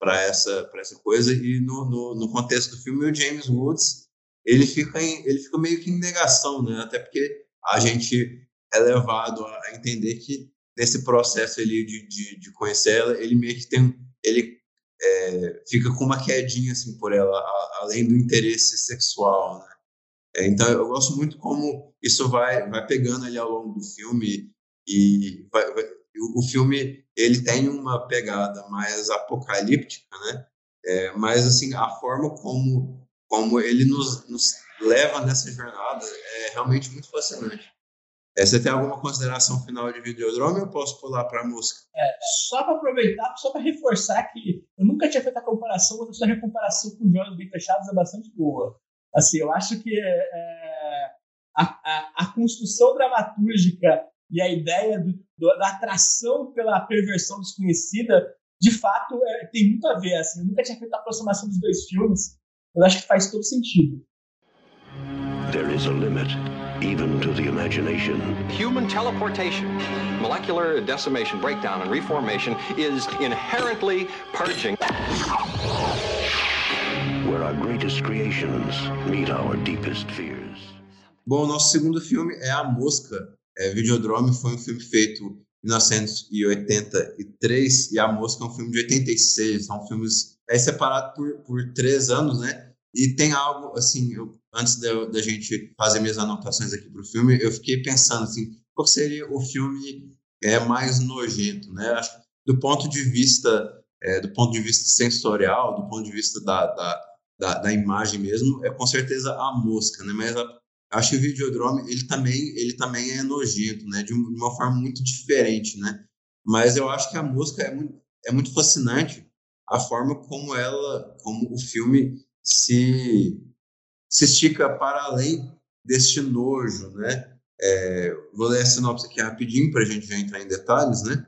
para essa, essa coisa, e no, no, no, contexto do filme, o James Woods, ele fica, em, ele fica meio que em negação, né? até porque a gente é levado a entender que nesse processo ali de, de, de conhecer ela, ele meio que tem, ele é, fica com uma quedinha assim por ela, a, além do interesse sexual, né? É, então eu gosto muito como isso vai vai pegando ali ao longo do filme e vai, vai, o, filme ele tem uma pegada mais apocalíptica, né? É, mas assim a forma como como ele nos, nos leva nessa jornada é realmente muito fascinante. É, você tem alguma consideração final de Videodrome ou eu posso pular para a música? É, só para aproveitar, só para reforçar que eu nunca tinha feito a comparação, mas a comparação com Jogos Bem Fechados é bastante boa. Assim, eu acho que é, a, a, a, construção dramatúrgica e a ideia do, do, da atração pela perversão desconhecida, de fato, é, tem muito a ver. Assim, eu nunca tinha feito a aproximação dos dois filmes, eu acho que faz todo sentido. There is a limit. Even to the imagination. Human teleportation, molecular decimation, breakdown, and reformation is inherently purging. Where our greatest creations meet our deepest fears. Bom, nosso segundo filme é A Mosca. É, Videodrome foi um filme feito em 1983 e A Mosca é um filme de 86. São filmes é separado por, por três anos, né? E tem algo, assim, eu, antes da gente fazer minhas anotações aqui para o filme, eu fiquei pensando, assim, qual seria o filme é, mais nojento, né? Acho do ponto de vista, é, do ponto de vista sensorial, do ponto de vista da, da, da, da imagem mesmo, é com certeza a mosca, né? Mas a, acho que o Videodrome, ele também, ele também é nojento, né? De uma forma muito diferente, né? Mas eu acho que a mosca é muito, é muito fascinante a forma como ela, como o filme se, se estica para além deste nojo, né? É, vou ler a sinopse aqui rapidinho para a gente já entrar em detalhes, né?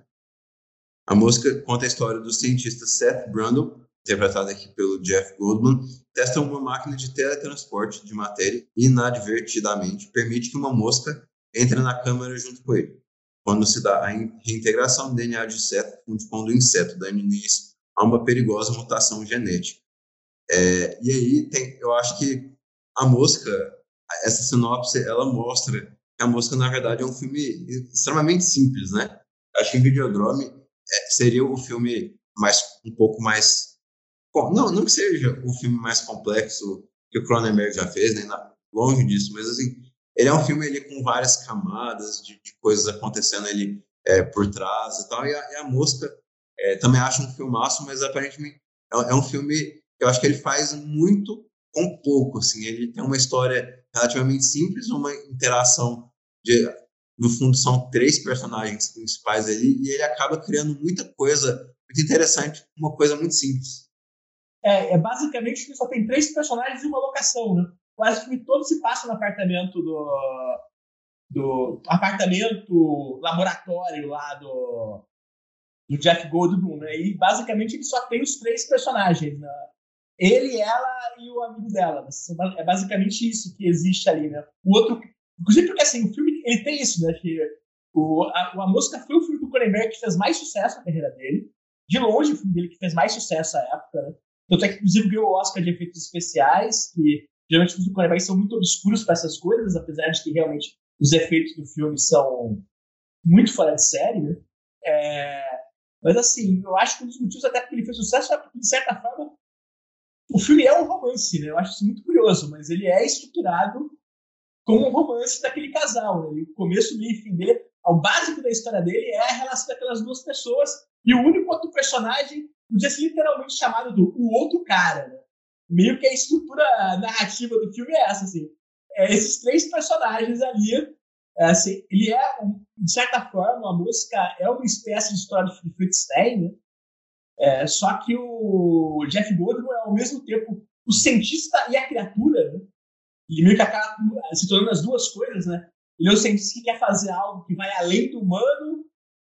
A música conta a história do cientista Seth Brundle, interpretado aqui pelo Jeff Goldman, testa uma máquina de teletransporte de matéria e inadvertidamente permite que uma mosca entre na câmara junto com ele. Quando se dá a reintegração do DNA de Seth com o do inseto, dando início a uma perigosa mutação genética. É, e aí tem, eu acho que a mosca, essa sinopse, ela mostra que a mosca na verdade é um filme extremamente simples, né? Acho que Videodrome é, seria o filme mais um pouco mais não, não que seja o filme mais complexo que o Cronenberg já fez, nem longe disso, mas assim, ele é um filme ele com várias camadas de, de coisas acontecendo ali é, por trás e tal. E a, e a Mosca é, também acho um filmaço, mas aparentemente é, é um filme eu acho que ele faz muito com pouco, assim, ele tem uma história relativamente simples, uma interação de, no fundo são três personagens principais ali e ele acaba criando muita coisa muito interessante, uma coisa muito simples. É, é basicamente que só tem três personagens e uma locação, né? Quase que todo se passa no apartamento do do apartamento laboratório lá do do Jeff Goldblum, né? E basicamente ele só tem os três personagens, né? Ele, ela e o amigo dela. É basicamente isso que existe ali, né? O outro, inclusive porque assim, o filme ele tem isso, né? Que o, a, a foi o filme do Cronenberg que fez mais sucesso na carreira dele. De longe, o filme dele que fez mais sucesso à época, né? Tanto é que, inclusive, ganhou o Oscar de efeitos especiais, que geralmente os filmes do Cronenberg são muito obscuros para essas coisas, apesar de que realmente os efeitos do filme são muito fora de série, né? É, mas assim, eu acho que um dos motivos até porque ele fez sucesso é porque, de certa forma, o filme é um romance, né? Eu acho isso muito curioso, mas ele é estruturado como um romance daquele casal, né? o começo, meio e fim dele, o básico da história dele é a relação daquelas duas pessoas e o único outro personagem podia ser literalmente chamado do o outro cara, né? Meio que a estrutura narrativa do filme é essa, assim. É, esses três personagens ali, é, assim, ele é, de certa forma, a música é uma espécie de história de Frankenstein, né? É, só que o Jeff Goldblum é ao mesmo tempo o cientista e a criatura, né? E meio que acaba se tornando as duas coisas, né? Ele é um cientista que quer fazer algo que vai além do humano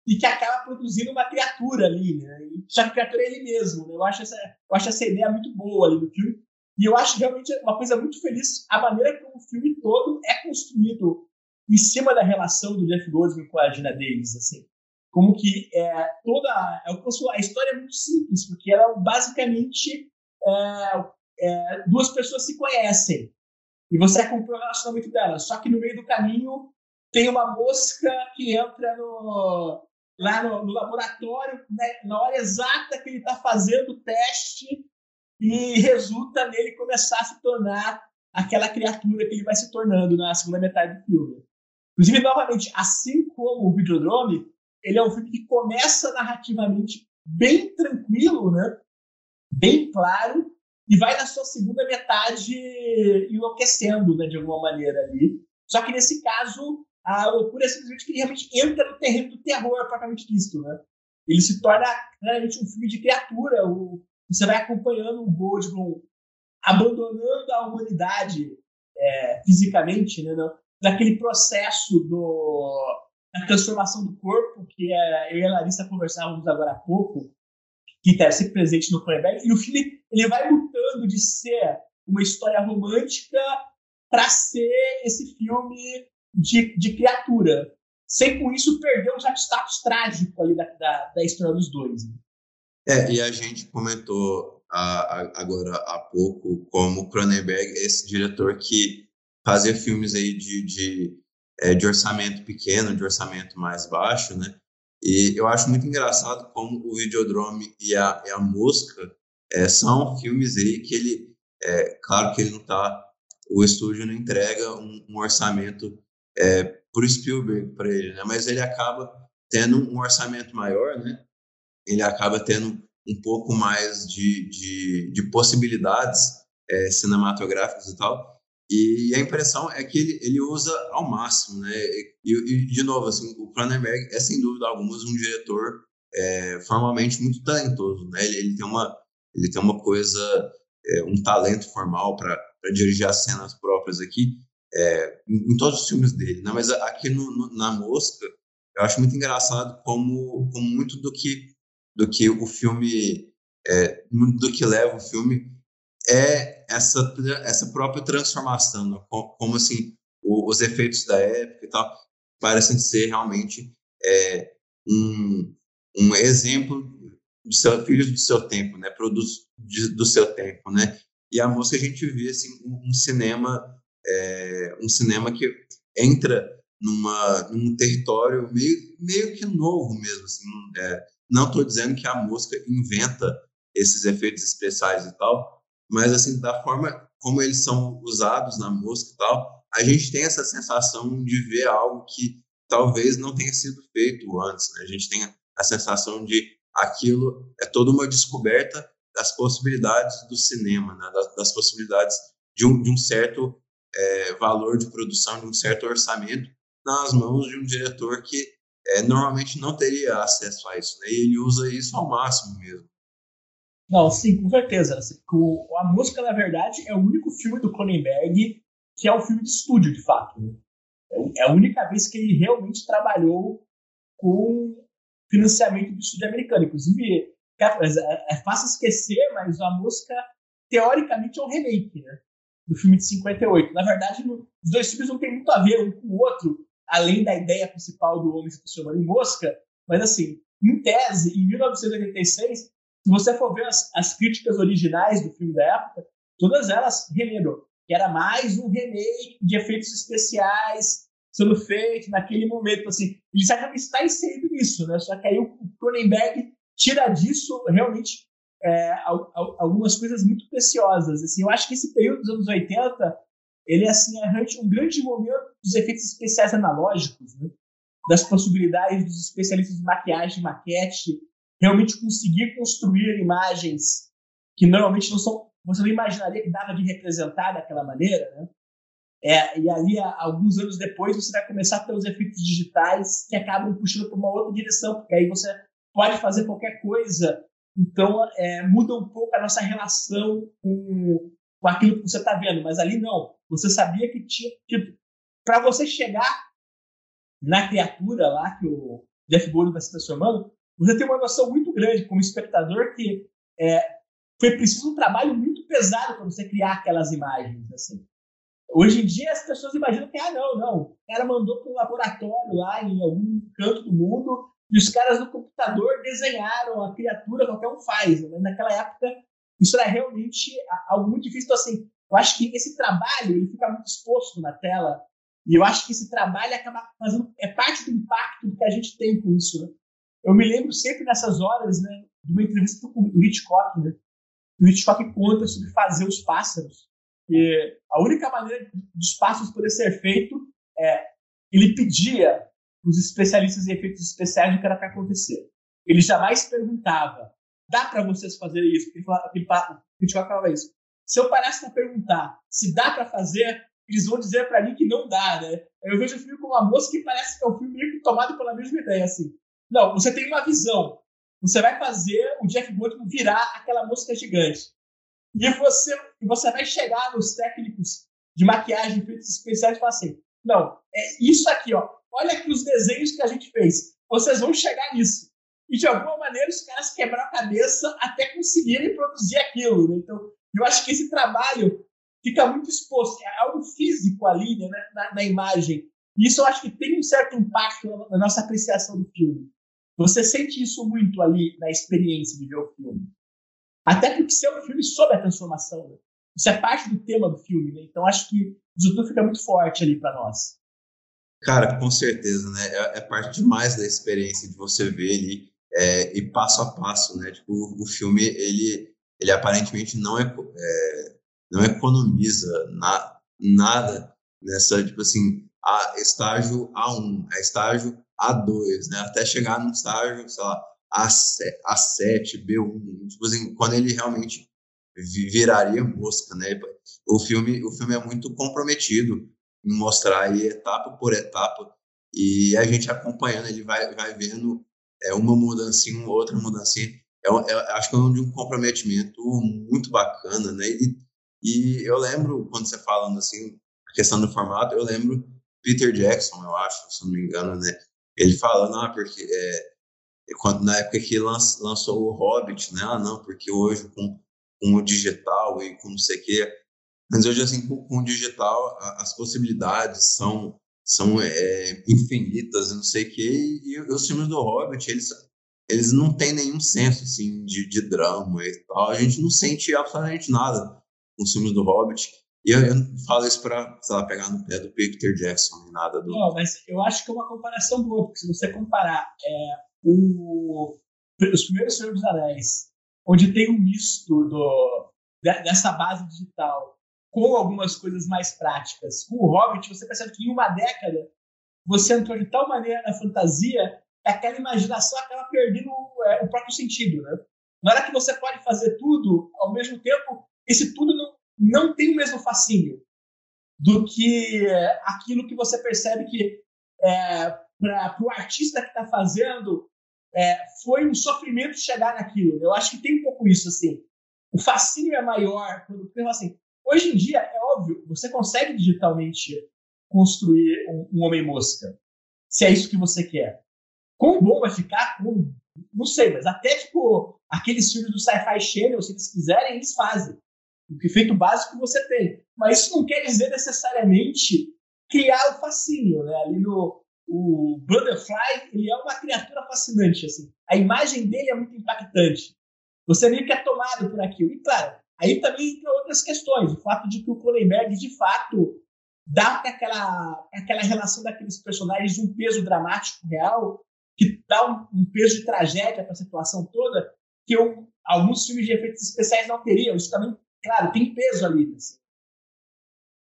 e que acaba produzindo uma criatura ali, né? Só que a criatura é ele mesmo. Né? Eu, acho essa, eu acho essa ideia muito boa ali no filme. E eu acho realmente uma coisa muito feliz a maneira como o filme todo é construído em cima da relação do Jeff Goldblum com a Gina Davis, assim. Como que é, toda é, a história é muito simples, porque ela basicamente é, é, duas pessoas se conhecem e você acompanha o relacionamento delas. Só que no meio do caminho tem uma mosca que entra no, lá no, no laboratório né, na hora exata que ele está fazendo o teste e resulta nele começar a se tornar aquela criatura que ele vai se tornando na segunda metade do filme. Inclusive, novamente, assim como o Videodrome, ele é um filme que começa narrativamente bem tranquilo, né? bem claro, e vai na sua segunda metade enlouquecendo, né, de alguma maneira ali. Só que nesse caso, a loucura é simplesmente que ele realmente entra no terreno do terror propriamente visto, né? Ele se torna claramente um filme de criatura. O, você vai acompanhando o Goldblum abandonando a humanidade é, fisicamente, né? Não, daquele processo do, da transformação do corpo, que é, eu e a Larissa conversávamos agora há pouco, que deve ser presente no Cronenberg, e o filme ele vai mudando de ser uma história romântica para ser esse filme de, de criatura, sem com isso perder o status trágico ali da, da, da história dos dois. Né? É, e a gente comentou a, a, agora há pouco como Cronenberg é esse diretor que fazia filmes aí de, de, é, de orçamento pequeno, de orçamento mais baixo, né? E eu acho muito engraçado como o Videodrome e a, e a Mosca é, são filmes aí que ele, é, claro que ele não tá, o estúdio não entrega um, um orçamento é, por Spielberg para ele, né? Mas ele acaba tendo um orçamento maior, né? Ele acaba tendo um pouco mais de, de, de possibilidades é, cinematográficas e tal. E a impressão é que ele, ele usa ao máximo, né? E, e, de novo, assim, o Cronenberg é sem dúvida alguma um diretor é, formalmente muito talentoso, né? Ele, ele, tem uma ele tem uma coisa, é, um talento formal para dirigir as cenas próprias aqui é, em, em, todos os filmes dele, né? Mas aqui no, no, na Mosca eu acho muito engraçado como, como muito do que do que o filme é, do que leva o filme é essa, essa própria transformação, né? como, assim, o, os efeitos da época e tal, parecem ser realmente é, um, um exemplo do seu filho do seu tempo, né, produtos de, do seu tempo, né, e a música a gente vê assim um, um cinema é, um cinema que entra numa num território meio meio que novo mesmo, assim, é, não estou dizendo que a música inventa esses efeitos especiais e tal, mas assim, da forma como eles são usados na música e tal, a gente tem essa sensação de ver algo que talvez não tenha sido feito antes. Né? A gente tem a sensação de aquilo é toda uma descoberta das possibilidades do cinema, né? das, das, possibilidades de um, de um certo é, valor de produção, de um certo orçamento nas mãos de um diretor que é, normalmente não teria acesso a isso. Né? E ele usa isso ao máximo mesmo. Não, sim, com certeza. Assim, a música, na verdade, é o único filme do Cronenberg que é um filme de estúdio, de fato. Né? É, é a única vez que ele realmente trabalhou com financiamento do estúdio americano. Inclusive, é, é, é fácil esquecer, mas a música, teoricamente, é um remake né? do filme de 58. Na verdade, os dois filmes não têm muito a ver um com o outro, além da ideia principal do Homem se transformando em mosca. Mas, assim, em tese, em 1986, se você for ver as, as críticas originais do filme da época, todas elas relembram que era mais um remake de efeitos especiais sendo feito naquele momento, assim, ele certamente está inserido nisso, né? Só que aí o Cronenberg tira disso realmente é, algumas coisas muito preciosas, assim, eu acho que esse período dos anos 80, ele assim, é um grande momento dos efeitos especiais analógicos, né? das possibilidades dos especialistas de maquiagem, maquete, realmente conseguir construir imagens que normalmente não são. Você não imaginaria que dava de representar daquela maneira, né? É, e ali, alguns anos depois, você vai começar a ter os efeitos digitais que acabam puxando para uma outra direção, porque aí você pode fazer qualquer coisa. Então, é, muda um pouco a nossa relação com, com aquilo que você está vendo. Mas ali não. Você sabia que tinha. Tipo, para você chegar na criatura lá que o Jeff Goldblum vai se transformando, você tem uma noção muito grande como espectador que é, foi preciso um trabalho muito pesado para você criar aquelas imagens. Assim. Hoje em dia as pessoas imaginam que, ah, não, não, o cara mandou para um laboratório lá em algum canto do mundo e os caras no computador desenharam a criatura, qualquer um faz. Mas naquela época isso era realmente algo muito difícil. Então, assim, eu acho que esse trabalho ele fica muito exposto na tela e eu acho que esse trabalho acaba fazendo é parte do impacto que a gente tem com isso. Né? Eu me lembro sempre nessas horas, né, de uma entrevista com o Hitchcock, né? O Hitchcock conta sobre fazer os pássaros. E a única maneira dos pássaros poder ser feito é ele pedia os especialistas em efeitos especiais o que era para acontecer. Ele jamais perguntava, dá para vocês fazerem isso? Porque ele falava, ele, o Hitchcock falava isso. Se eu parasse para perguntar se dá para fazer, eles vão dizer para mim que não dá, né? Eu vejo o filme como uma moça que parece que é um filme meio que tomado pela mesma ideia, assim. Não, você tem uma visão. Você vai fazer o Jeff Goldblum virar aquela mosca gigante. E você, você vai chegar nos técnicos de maquiagem feitos especiais e falar assim: não, é isso aqui, ó. Olha aqui os desenhos que a gente fez. Vocês vão chegar nisso. E de alguma maneira os caras quebraram a cabeça até conseguirem produzir aquilo. Né? Então, eu acho que esse trabalho fica muito exposto. É algo físico ali né, na, na imagem. E isso eu acho que tem um certo impacto na nossa apreciação do filme. Você sente isso muito ali na experiência de ver o filme. Até porque isso é filme sobre a transformação. Né? Isso é parte do tema do filme. Né? Então acho que isso tudo fica muito forte ali para nós. Cara, com certeza, né? É, é, parte demais da experiência de você ver ali é, e passo a passo, né? Tipo, o, o filme, ele, ele aparentemente não, é, é não economiza na, nada nessa, tipo assim, a estágio A1, a estágio A2, né? Até chegar num estágio, sei lá, A7, B1, tipo assim, quando ele realmente viraria mosca, né? O filme, o filme é muito comprometido em mostrar aí etapa por etapa e a gente acompanhando, ele vai, vai vendo é, uma mudancinha, uma outra mudancinha. É, é, acho que é um, um comprometimento muito bacana, né? E, e eu lembro, quando você falando assim, a questão do formato, eu lembro Peter Jackson, eu acho, se não me engano, né? Ele falando, ah, porque é, quando, na época que lançou o Hobbit, né? Ah, não, porque hoje com, com o digital e com não sei o quê. Mas hoje, assim, com, com o digital, a, as possibilidades são, são é, infinitas, não sei o quê. E, e, os filmes do Hobbit, eles, eles não têm nenhum senso, assim, de, de drama e tal. A gente não sente absolutamente nada com os filmes do Hobbit. E eu, eu não falo isso sei lá, pegar no pé do Peter Jackson, nem nada do. Não, mas eu acho que é uma comparação boa, porque se você comparar é, o, os primeiros filmes dos Anéis, onde tem um misto do, dessa base digital com algumas coisas mais práticas, com o Hobbit, você percebe que em uma década você entrou de tal maneira na fantasia que aquela imaginação acaba perdendo é, o próprio sentido, né? Na hora que você pode fazer tudo, ao mesmo tempo, esse tudo não, não tem o mesmo fascínio do que é, aquilo que você percebe que é, para o artista que está fazendo é, foi um sofrimento chegar naquilo. Eu acho que tem um pouco isso assim. O fascínio é maior quando assim. Hoje em dia é óbvio, você consegue digitalmente construir um, um homem mosca, se é isso que você quer. Quão bom vai ficar? Com, não sei, mas até tipo aqueles filmes do Sci-Fi Channel, se eles quiserem, eles fazem o efeito básico você tem. Mas isso não quer dizer necessariamente criar o fascínio, né? Ali no o Butterfly, ele é uma criatura fascinante, assim. A imagem dele é muito impactante. Você meio que é tomado por aquilo. E claro, aí também entra outras questões. O fato de que o Cronenberg, de fato, dá aquela, aquela relação daqueles personagens um peso dramático real, que dá um, um peso de tragédia para a situação toda, que eu, alguns filmes de efeitos especiais não teriam. Isso também Claro, tem peso ali. Assim.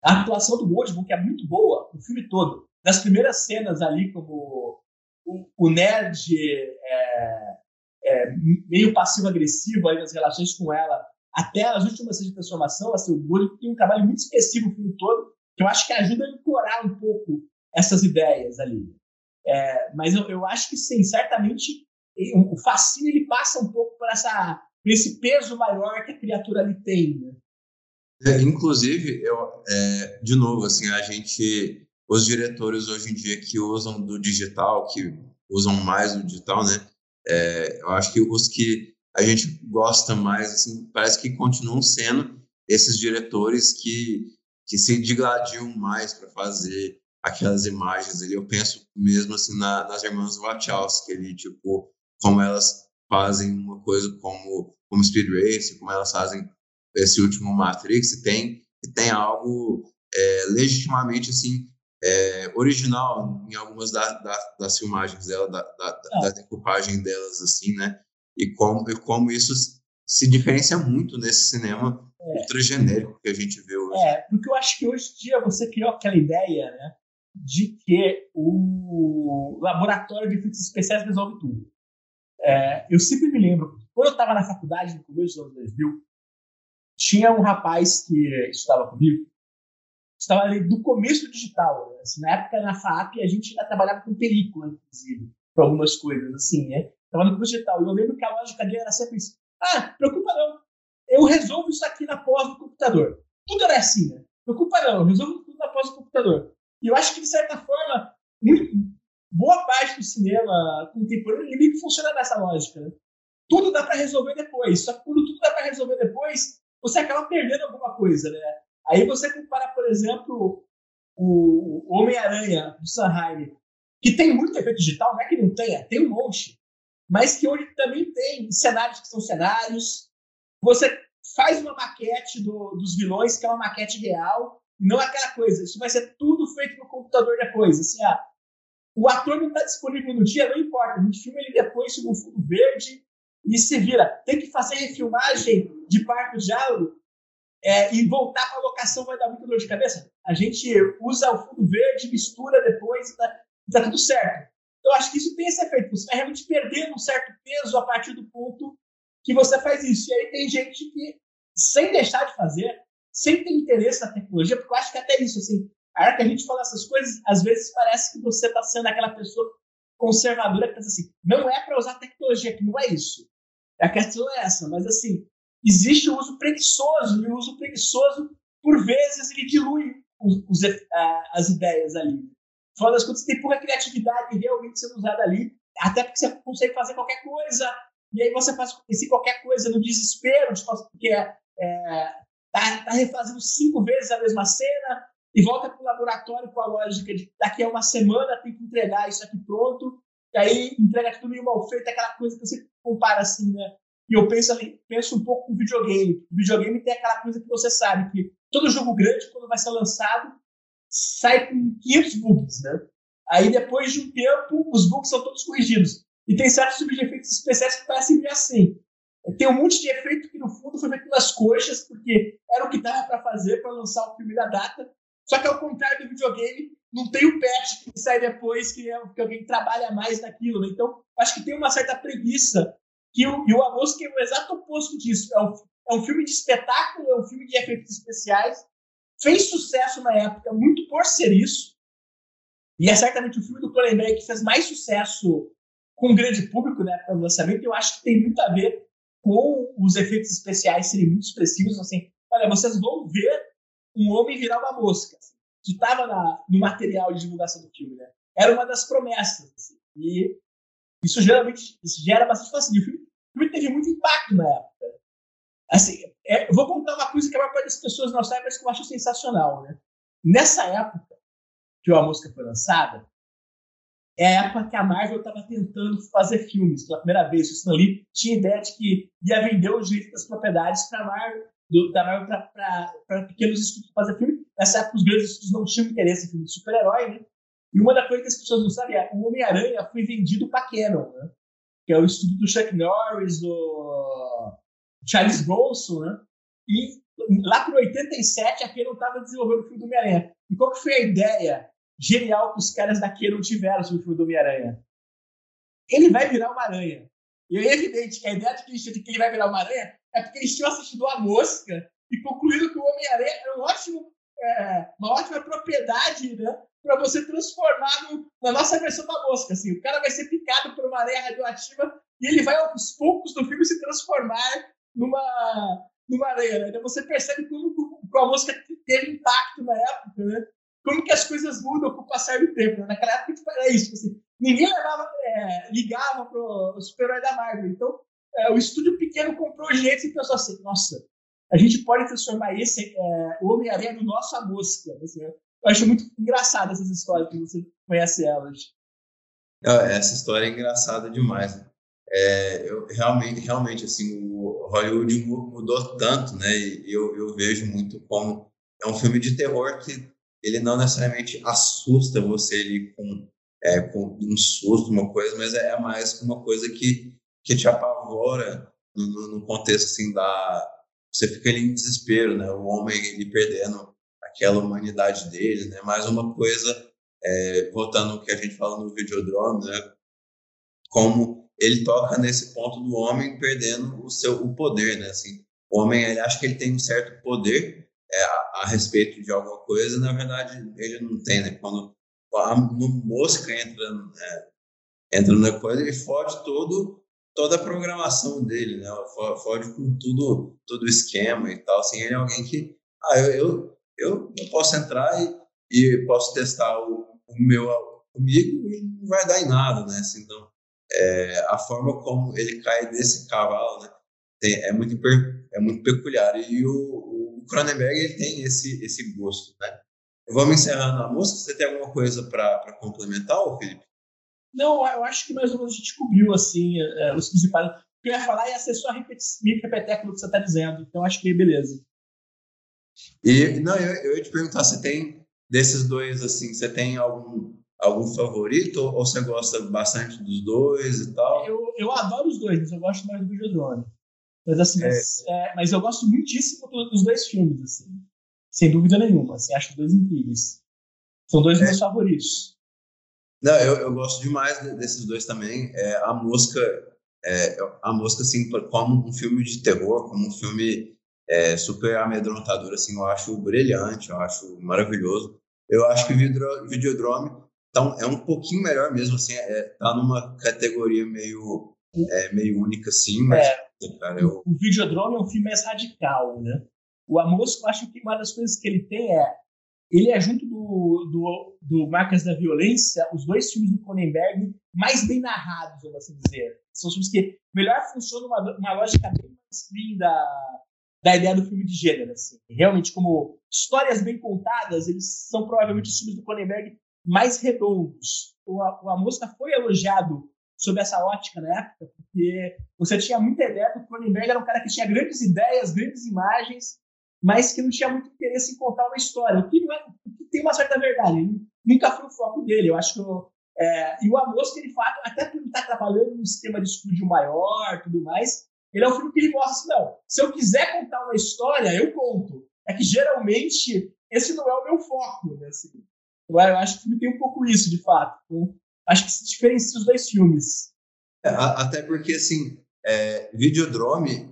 A atuação do Goldblum, que é muito boa, o filme todo. Das primeiras cenas ali, como o, o nerd é, é, meio passivo-agressivo nas relações com ela, até as últimas cenas de transformação, assim, o Goldblum tem um trabalho muito específico no filme todo, que eu acho que ajuda a ancorar um pouco essas ideias ali. É, mas eu, eu acho que sim, certamente o fascínio ele passa um pouco por essa esse peso maior que a criatura ali tem. Né? É, inclusive, eu, é, de novo, assim, a gente os diretores hoje em dia que usam do digital, que usam mais o digital, né? É, eu acho que os que a gente gosta mais, assim, parece que continuam sendo esses diretores que, que se digladiam mais para fazer aquelas imagens ali. Eu penso mesmo assim na, nas irmãs Wachowski ali, tipo, como elas fazem uma coisa como, como Speed Race, como elas fazem esse último Matrix, e tem, e tem algo é, legitimamente assim é, original em algumas da, da, das filmagens dela, da, da, ah. da decupagem delas, assim, né? E como, e como isso se diferencia muito nesse cinema é. ultra genérico que a gente vê hoje. É, porque eu acho que hoje em dia você criou aquela ideia, né? De que o laboratório de efeitos especiais resolve tudo. É, eu sempre me lembro, quando eu estava na faculdade, no começo dos anos 2000, tinha um rapaz que estudava comigo, estava ali do começo do digital. Né? Assim, na época, na FAP, a gente ainda trabalhava com película, inclusive, para algumas coisas, assim, né? Estava no começo digital. E eu lembro que a lógica dele era sempre isso. Ah, preocupa não. Eu resolvo isso aqui na pós do computador. Tudo era assim, né? Preocupa não, eu resolvo tudo na pós do computador. E eu acho que, de certa forma, muito, boa parte do cinema contemporâneo meio que funciona dessa lógica. Né? Tudo dá para resolver depois. Só que quando tudo dá para resolver depois, você acaba perdendo alguma coisa, né? Aí você compara, por exemplo, o Homem-Aranha do Sanheim, que tem muito efeito digital, não é que não tenha, tem um monte, mas que hoje também tem cenários que são cenários. Você faz uma maquete do, dos vilões, que é uma maquete real, não aquela coisa. Isso vai ser tudo feito no computador depois. Assim, ah, o ator não está disponível no dia, não importa. A gente filma ele depois no fundo verde e se vira. Tem que fazer refilmagem de parte do diálogo é, e voltar para a locação vai dar muita dor de cabeça. A gente usa o fundo verde, mistura depois e tá, tá tudo certo. Então, acho que isso tem esse efeito. Você vai realmente perdendo um certo peso a partir do ponto que você faz isso. E aí tem gente que, sem deixar de fazer, sem ter interesse na tecnologia, porque eu acho que até isso, assim, a hora que a gente fala essas coisas, às vezes parece que você está sendo aquela pessoa conservadora que pensa assim, não é para usar tecnologia, que não é isso. A questão é essa, mas assim, existe o uso preguiçoso, e o uso preguiçoso, por vezes, ele dilui os, os, as ideias ali. Afinal das contas, tem pouca criatividade realmente sendo usada ali, até porque você consegue fazer qualquer coisa, e aí você faz esse qualquer coisa no desespero, porque é, é, tá, tá refazendo cinco vezes a mesma cena, e volta para o laboratório com a lógica de daqui a uma semana tem que entregar isso aqui pronto, e aí entrega tudo meio mal feito, aquela coisa que você compara assim, né? E eu penso, penso um pouco com videogame. O videogame tem aquela coisa que você sabe que todo jogo grande, quando vai ser lançado, sai com 500 bugs, né? Aí depois de um tempo, os bugs são todos corrigidos. E tem certos tipos de efeitos especiais que parecem meio assim. Tem um monte de efeito que no fundo foi feito nas coxas, porque era o que dava para fazer para lançar o filme da data. Só que ao contrário do videogame, não tem o patch que sai depois, que, é, que alguém trabalha mais naquilo. Né? Então, acho que tem uma certa preguiça. Que o, e o A Mosca é o exato oposto disso. É um, é um filme de espetáculo, é um filme de efeitos especiais. Fez sucesso na época, muito por ser isso. E é certamente o filme do Cronenberg que fez mais sucesso com o grande público né, o lançamento. Eu acho que tem muito a ver com os efeitos especiais serem muito expressivos. Assim, olha, vocês vão ver um homem virar uma mosca. Assim, que estava no material de divulgação do filme, né? Era uma das promessas. Assim, e isso geralmente isso gera bastante fascínio. O filme, o filme teve muito impacto na época. Assim, é, eu vou contar uma coisa que a maior parte das pessoas não sabe, mas que eu acho sensacional. Né? Nessa época que a música foi lançada, é a época que a Marvel estava tentando fazer filmes pela primeira vez. O Stan Lee tinha ideia de que ia vender os direitos das propriedades para a Marvel do, da Marvel para pequenos estúdios fazer filme. Nessa época, os grandes estúdios não tinham interesse em filme de super-herói, né? E uma das coisas que as pessoas não sabem é o Homem-Aranha foi vendido para Canon, né? Que é o estúdio do Chuck Norris, do Charles Bronson, né? E lá por 87, a Canon estava desenvolvendo o filme do Homem-Aranha. E qual que foi a ideia genial que os caras da Canon tiveram sobre o filme do Homem-Aranha? Ele vai virar uma aranha. E é evidente que a ideia de que ele vai virar uma aranha é porque eles tinham assistido A Mosca e concluído que o Homem-Aranha era um ótimo, é, uma ótima propriedade né, para você transformar no, na nossa versão da mosca. Assim, o cara vai ser picado por uma aranha radioativa e ele vai, aos poucos do filme, se transformar numa, numa aranha. Né? Então você percebe como, como a mosca teve impacto na época. Né? como que as coisas mudam com o passar do tempo. Né? Naquela época tipo, era isso, tipo assim, ninguém levava, é, ligava pro super-herói da Marvel. Então, é, o estúdio pequeno comprou gente e pensou assim, nossa, a gente pode transformar esse é, o Homem-Aranha no nosso a mosca. Assim, eu acho muito engraçado essas histórias que você conhece elas. Essa história é engraçada demais. É, eu realmente, realmente, assim, o Hollywood mudou tanto, né? E eu, eu vejo muito como é um filme de terror que ele não necessariamente assusta você ali com, é, com um susto, uma coisa, mas é mais uma coisa que, que te apavora no, no contexto assim da você fica ali em desespero, né? O homem ele perdendo aquela humanidade dele, né? Mais uma coisa, é, voltando ao que a gente fala no Videodrome, né? Como ele toca nesse ponto do homem perdendo o seu o poder, né? Assim, o homem ele acha que ele tem um certo poder é, a, a, respeito de alguma coisa, na verdade ele não tem, né? Quando a mosca entra, é, entra na coisa, ele fode todo toda a programação dele, né? Fode com tudo, todo o esquema e tal. Assim, ele é alguém que, ah, eu, eu, eu, eu posso entrar e, e posso testar o, o meu comigo e não vai dar em nada, né? Assim, então, é, a forma como ele cai desse cavalo, né? Tem, é muito é muito peculiar e o, o Cronenberg ele tem esse esse gosto, né? Vamos encerrando a música. Você tem alguma coisa para complementar, Felipe? Não, eu acho que mais ou menos a gente cobriu assim é, os principais. O que eu ia falar ia ser só repetir, repetir aquilo que você está dizendo. Então acho que beleza. E não, eu, eu ia te perguntar, você tem desses dois assim, você tem algum algum favorito ou você gosta bastante dos dois e tal? Eu, eu adoro os dois, mas eu gosto mais do Videodrome. Mas assim, é. Mas, é, mas, eu gosto muitíssimo dos dois filmes, assim. Sem dúvida nenhuma, assim, acho os dois incríveis. São dois é. meus favoritos. Não, eu, eu gosto demais desses dois também. É, a Mosca, é, a Mosca, assim, como um filme de terror, como um filme é, super amedrontador, assim, eu acho brilhante, eu acho maravilhoso. Eu acho que o Videodrome então, é um pouquinho melhor mesmo, assim, é, tá numa categoria meio, é, meio única, sim, mas, é, cara, eu... O Videodrome é um filme mais radical, né? O Amos, eu acho que uma das coisas que ele tem é ele é, junto do, do, do Marcas da Violência, os dois filmes do Cronenberg mais bem narrados, vamos assim dizer. São filmes que melhor funcionam uma, uma lógica bem da, da ideia do filme de gênero. Assim. Realmente, como histórias bem contadas, eles são provavelmente os filmes do Cronenberg mais redondos. O, o A Mosca foi elogiado sob essa ótica na época, porque você tinha muita ideia do Cronenberg era um cara que tinha grandes ideias, grandes imagens, mas que não tinha muito interesse em contar uma história, o que, não é, que tem uma certa verdade. Nunca foi o foco dele. Eu acho que eu, é, e o A Mosca, de fato, até por estar trabalhando num sistema de estúdio maior, tudo mais, ele é um filme que ele mostra assim, não, se eu quiser contar uma história, eu conto. É que geralmente esse não é o meu foco, né? Assim, eu acho que o filme tem um pouco isso, de fato. Então, acho que se diferencia os dois filmes. É, até porque, assim, é, Videodrome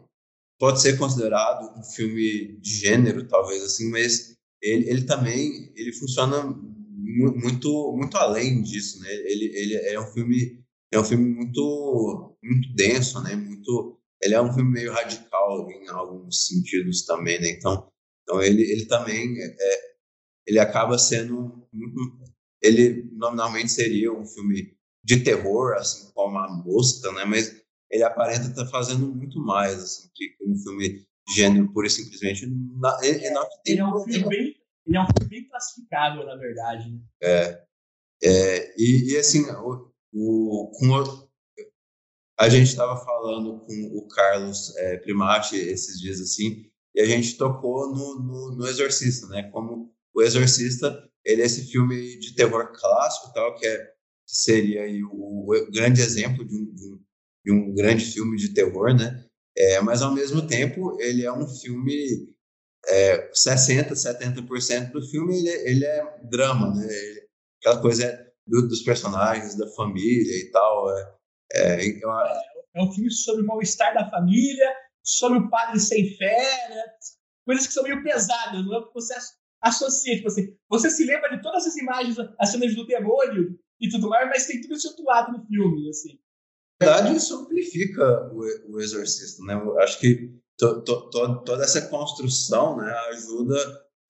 pode ser considerado um filme de gênero, talvez, assim, mas ele, ele também ele funciona muito muito além disso, né? Ele, ele é um filme é um filme muito muito denso, né? Muito ele é um filme meio radical em alguns sentidos também, né? Então, então ele, ele também é, ele acaba sendo ele nominalmente seria um filme de terror, assim como a Mosca, né? Mas ele aparenta estar tá fazendo muito mais, assim, que um filme de gênero pura e simplesmente. Ele, ele, ele, é um filme bem, ele é um filme bem classificável, na verdade. Né? É, é e, e, assim, o, o, com o, a gente estava falando com o Carlos é, Primati esses dias assim, e a gente tocou no, no, no Exorcista, né? Como o Exorcista, ele é esse filme de terror clássico, tal, que é, seria aí o, o grande exemplo de um, de, um, de um, grande filme de terror, né? É, mas, ao mesmo tempo, ele é um filme... É, 60%, 70% do filme, ele, ele é drama, né? Ele, aquela coisa é do, dos personagens, da família e tal. É, é, eu, é um filme sobre o mal-estar da família, sobre o padre sem fé, né? coisas que são meio pesadas, não é? Você associa, tipo assim, você se lembra de todas as imagens, as cenas do demônio e tudo mais, mas tem tudo isso atuado no filme, assim. Verdade, isso amplifica o, o exorcista, né? Eu acho que to, to, to, toda essa construção, né, ajuda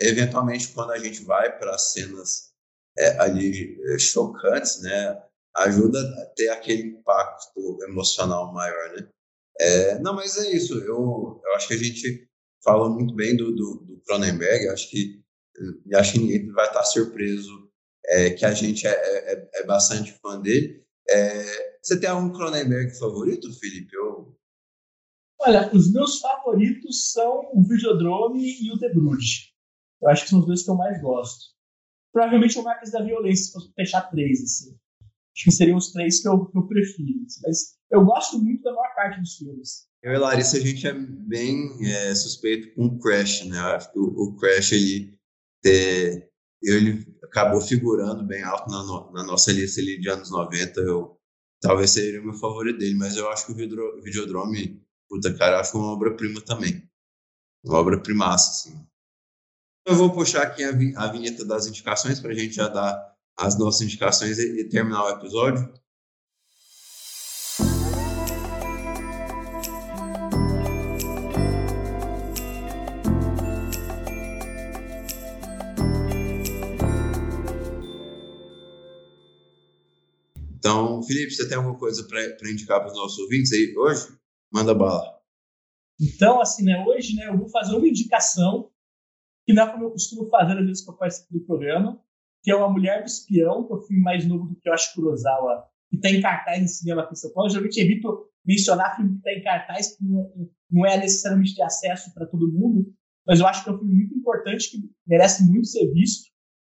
eventualmente, quando a gente vai para cenas é, ali é, chocantes, né, ajuda a ter aquele impacto emocional maior, né? É, não, mas é isso. Eu, eu acho que a gente falou muito bem do, do, do Cronenberg. Acho que, acho que ninguém vai estar surpreso é, que a gente é, é, é bastante fã dele. É, você tem algum Cronenberg favorito, Felipe? Olha, os meus favoritos são o Videodrome e o The Brood. Eu acho que são os dois que eu mais gosto. Provavelmente o Marcas da Violência, se fosse fechar três, assim. Acho que seriam os três que eu, que eu prefiro. Assim. Mas eu gosto muito da maior parte dos filmes. Eu e Larissa, a gente é bem é, suspeito com o Crash, né? Eu acho que o, o Crash, ele, ter, ele acabou figurando bem alto na, no, na nossa lista ali de anos 90. Eu, talvez seria o meu favorito dele, mas eu acho que o Videodrome, puta cara, acho uma obra-prima também. Uma obra-primaça, assim. Eu vou puxar aqui a vinheta das indicações para a gente já dar as nossas indicações e, e terminar o episódio. Felipe, você tem alguma coisa para indicar para os nossos ouvintes aí hoje? Manda bala. Então, assim, né, hoje né, eu vou fazer uma indicação que não é como eu costumo fazer às vezes que eu participo do programa, que é Uma Mulher do Espião, que é o filme mais novo do que eu acho Kurosawa, que está em cartaz em cinema aqui em São Paulo. Eu geralmente evito mencionar filme que está em cartaz, que não, não é necessariamente de acesso para todo mundo, mas eu acho que é um filme muito importante, que merece muito ser visto.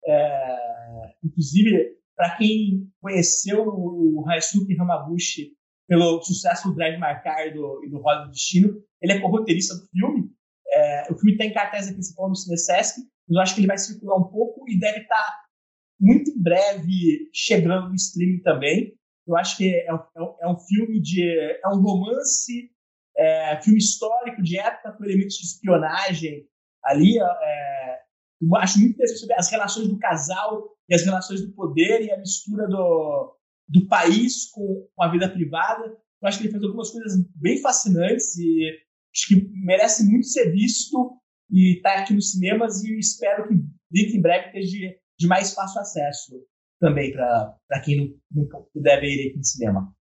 É, inclusive, para quem conheceu o Raisuke Hamaguchi pelo sucesso do Drive Marcar e do, do Roda do Destino, ele é co-roteirista do filme. É, o filme está em cartaz aqui no Cinesesc, mas eu acho que ele vai circular um pouco e deve estar tá muito em breve chegando no streaming também. Eu acho que é, é, é um filme de. é um romance, é, filme histórico de época com elementos de espionagem ali. É, acho muito interessante sobre as relações do casal e as relações do poder e a mistura do, do país com, com a vida privada. Eu acho que ele fez algumas coisas bem fascinantes e acho que merece muito ser visto e está aqui nos cinemas e espero que dentro em breve esteja de, de mais fácil acesso também para quem não, não puder ver ele aqui no cinema.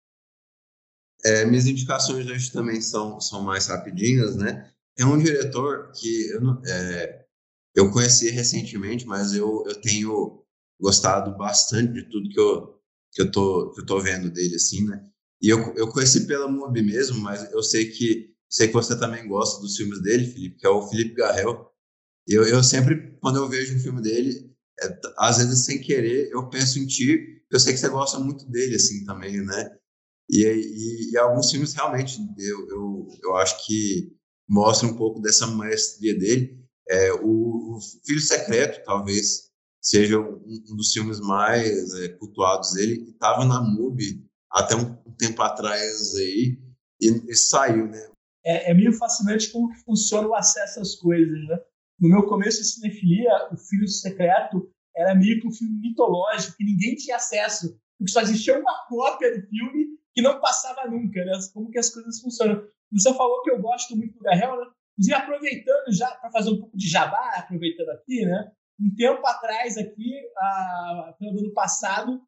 É, minhas indicações hoje também são, são mais rapidinhas, né? É um diretor que eu, não, é, eu conheci recentemente, mas eu, eu tenho gostado bastante de tudo que eu, que eu, tô, que eu tô vendo dele, assim, né? E eu, eu conheci pela MUBI mesmo, mas eu sei que sei que você também gosta dos filmes dele, Felipe, que é o Felipe Garrel. Eu, eu sempre, quando eu vejo um filme dele, é, às vezes sem querer, eu penso em ti, eu sei que você gosta muito dele, assim, também, né? E, e, e alguns filmes realmente, eu, eu, eu acho que mostram um pouco dessa maestria dele. É, o, Filho Secreto, talvez, seja um, um dos filmes mais é, cultuados dele, estava na MUBI até um, um, tempo atrás aí, e, e saiu, né? É, é, meio fascinante como que funciona o acesso às coisas, né? No meu começo de cinefilia, o Filho Secreto era meio que um filme mitológico que ninguém tinha acesso, porque só existia uma cópia do filme que não passava nunca, né? Como que as coisas funcionam. Você falou que eu gosto muito do Garrel, né? E aproveitando já para fazer um pouco de jabá, aproveitando aqui, né? Um tempo atrás aqui, a, no ano passado,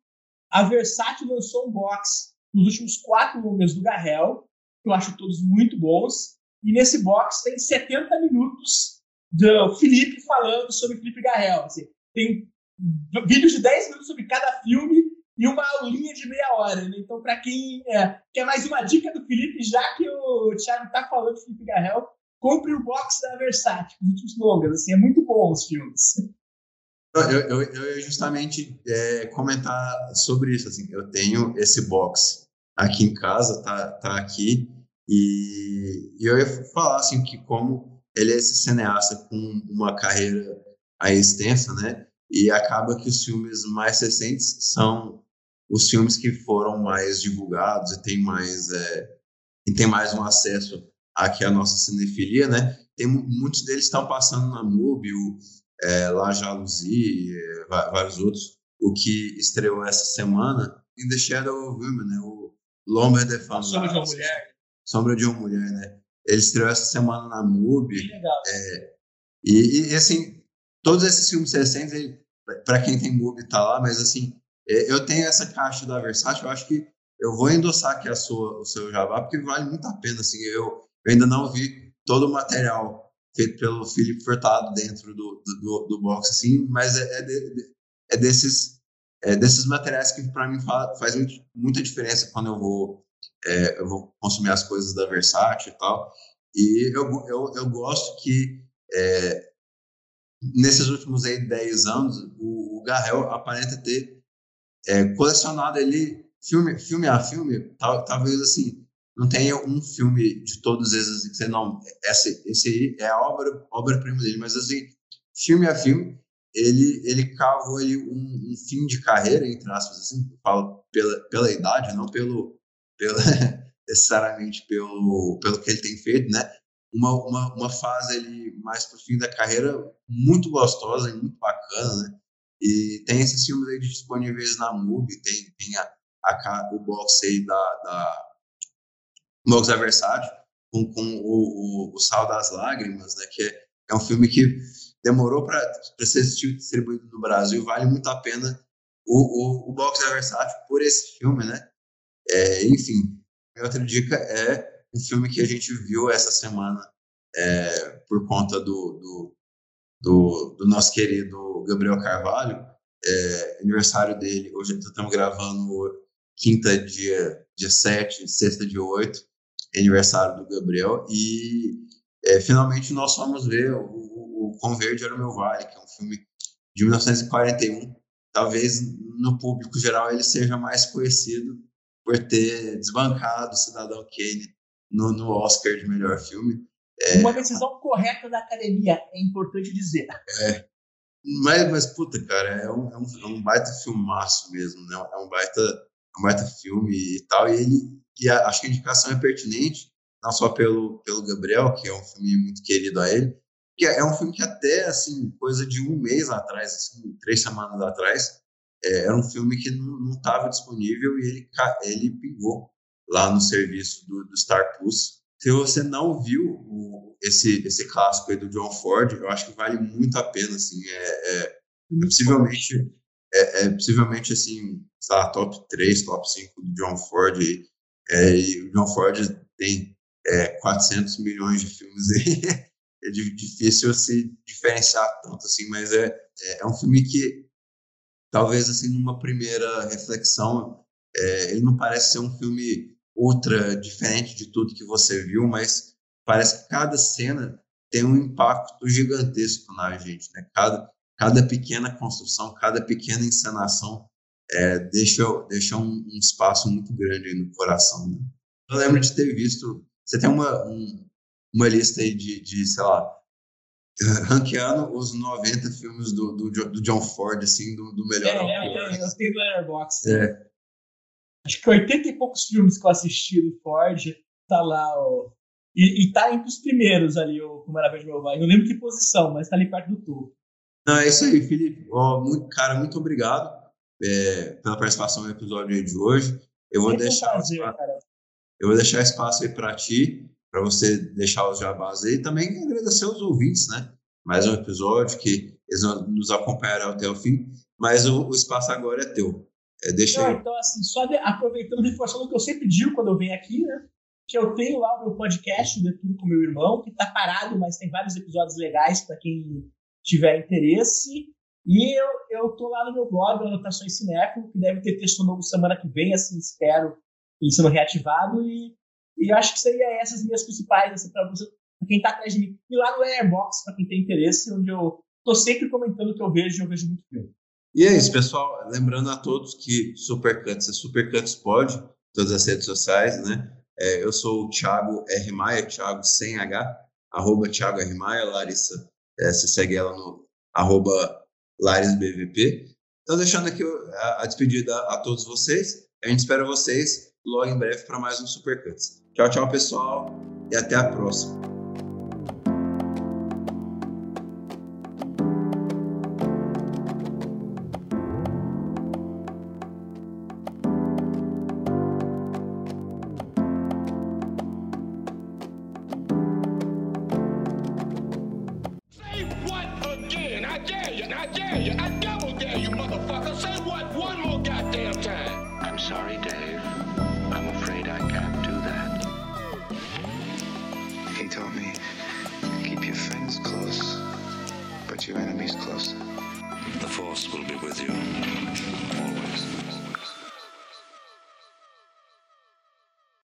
a Versátil lançou um box nos últimos quatro números do Garrel, que eu acho todos muito bons. E nesse box tem 70 minutos do Felipe falando sobre Felipe Garrel. Assim, tem vídeos de 10 minutos sobre cada filme e uma aulinha de meia hora. Né? Então, para quem é, quer mais uma dica do Felipe, já que o Thiago está falando de Felipe Garrel, compre o box da Versátil, os últimos longas. Assim, é muito bom os filmes. Eu, eu, eu justamente é, comentar sobre isso. Assim, eu tenho esse box aqui em casa, tá, tá aqui, e, e eu ia falar assim, que como ele é esse cineasta com uma carreira aí extensa, né? E acaba que os filmes mais recentes são os filmes que foram mais divulgados e tem mais é, e tem mais um acesso aqui à nossa cinefilia, né? Tem muitos deles estão passando na MUBI, o é, La Jalousie, é, vários outros. O que estreou essa semana, In the Shadow of Women, né? O L'Ombre de Femme. Sombra de uma Mulher. Sombra de uma Mulher, né? Ele estreou essa semana na MUBI. legal. É, e, e, assim, todos esses filmes recentes, para quem tem MUBI tá lá, mas assim, é, eu tenho essa caixa da Versátil, eu acho que eu vou endossar aqui a sua, o seu jabá, porque vale muito a pena, assim, eu, eu ainda não vi todo o material feito pelo Felipe Furtado dentro do, do, do box, assim, mas é, é, de, é desses, é desses materiais que para mim faz muita diferença quando eu vou, é, eu vou consumir as coisas da Versátil e tal, e eu, eu, eu gosto que é, nesses últimos aí, 10 anos, o, o Garrel aparenta ter é, colecionado ele filme, filme a filme, tal, talvez assim, não tenha um filme de todos esses que você não, esse, esse aí é a obra, obra-prima dele, mas assim, filme a filme, ele, ele cavou ele um, um fim de carreira, entre aspas, assim, falo pela, pela idade, não pelo, pela, necessariamente pelo, pelo que ele tem feito, né? Uma, uma, uma fase ali mais pro fim da carreira muito gostosa e muito bacana, né? E tem esses filmes aí disponíveis na MUBI, tem, tem a, a, o box aí da, da box da Versátil, com, com o, o, o, Sal das Lágrimas, né? Que é, é um filme que demorou para ser distribuído no Brasil, vale muito a pena o, o, o box da Versátil por esse filme, né? É, enfim, minha outra dica é um filme que a gente viu essa semana é, por conta do, do, do, do, nosso querido Gabriel Carvalho, é, aniversário dele. Hoje estamos gravando quinta, dia, dia 7, sexta, dia 8, aniversário do Gabriel. E é, finalmente nós fomos ver o, o, o Com Verde Era o Meu Vale, que é um filme de 1941. Talvez no público geral ele seja mais conhecido por ter desbancado o Cidadão Kane no, no Oscar de melhor filme. É, Uma decisão correta da academia, é importante dizer. É, mas, mas puta, cara, é um, é um, é um baita filmaço mesmo, né? É um baita, é um baita filme e tal. E ele, e a, acho que a indicação é pertinente, não só pelo, pelo Gabriel, que é um filme muito querido a ele, que é, é um filme que até, assim, coisa de um mês atrás, assim, três semanas atrás, é, era um filme que não estava disponível e ele, ele pingou lá no serviço do, do Star Plus. Se você não viu o, esse, esse clássico aí do John Ford, eu acho que vale muito a pena, assim, é, é, possivelmente, é, é, possivelmente, assim, lá, top 3, top 5 do John Ford, e, é, e o John Ford tem 400 milhões de filmes aí, é difícil se diferenciar tanto, assim, mas é, é um filme que talvez assim numa primeira reflexão é, ele não parece ser um filme ultra diferente de tudo que você viu mas parece que cada cena tem um impacto gigantesco na gente né? Cada cada pequena construção cada pequena encenação é, deixa deixa um, um, espaço muito grande no coração né? eu lembro de ter visto você tem uma um, uma lista aí de, de sei lá ranqueando os 90 filmes do, do, do, John Ford, assim, do, do melhor. É, é, é, eu tenho do Airbox. É. Acho que 80 e poucos filmes que eu assisti do Ford, tá lá, ó. E, e tá entre os primeiros ali, o Como Era Verde Meu Vai. Não lembro que posição, mas tá ali perto do topo. Não, é isso aí, Felipe. Ó, muito, cara, muito obrigado é, pela participação no episódio de hoje. Eu vou, deixar, prazer, eu vou deixar espaço aí para ti para você deixar os jabás aí. Também agradecer aos ouvintes, né? Mais um episódio que eles nos acompanharão até o fim, mas o, o espaço agora é teu. É, deixa Não, então, assim, só de, aproveitando, reforçando o que eu sempre digo quando eu venho aqui, né? Que eu tenho lá o meu podcast, De Tudo com meu irmão, que tá parado, mas tem vários episódios legais para quem tiver interesse. E eu, eu tô lá no meu blog, Anotações Cinéfilo, que deve ter texto novo semana que vem, assim, espero, ele sendo reativado. E e acho que seria essas minhas principais, assim, para quem está atrás de mim. E lá no Airbox, para quem tem interesse, onde eu tô sempre comentando o que eu vejo e eu vejo muito filme. E é isso, pessoal. Lembrando a todos que Supercuts é Supercuts pode, todas as redes sociais, né? É, eu sou o Thiago R. Maia, Thiago sem H, arroba Thiago R. Maia, Larissa, é, você segue ela no arroba LarisBVP. Então, deixando aqui a, a despedida a todos vocês. A gente espera vocês logo em breve para mais um Supercuts. Tchau, tchau, pessoal, e até a próxima.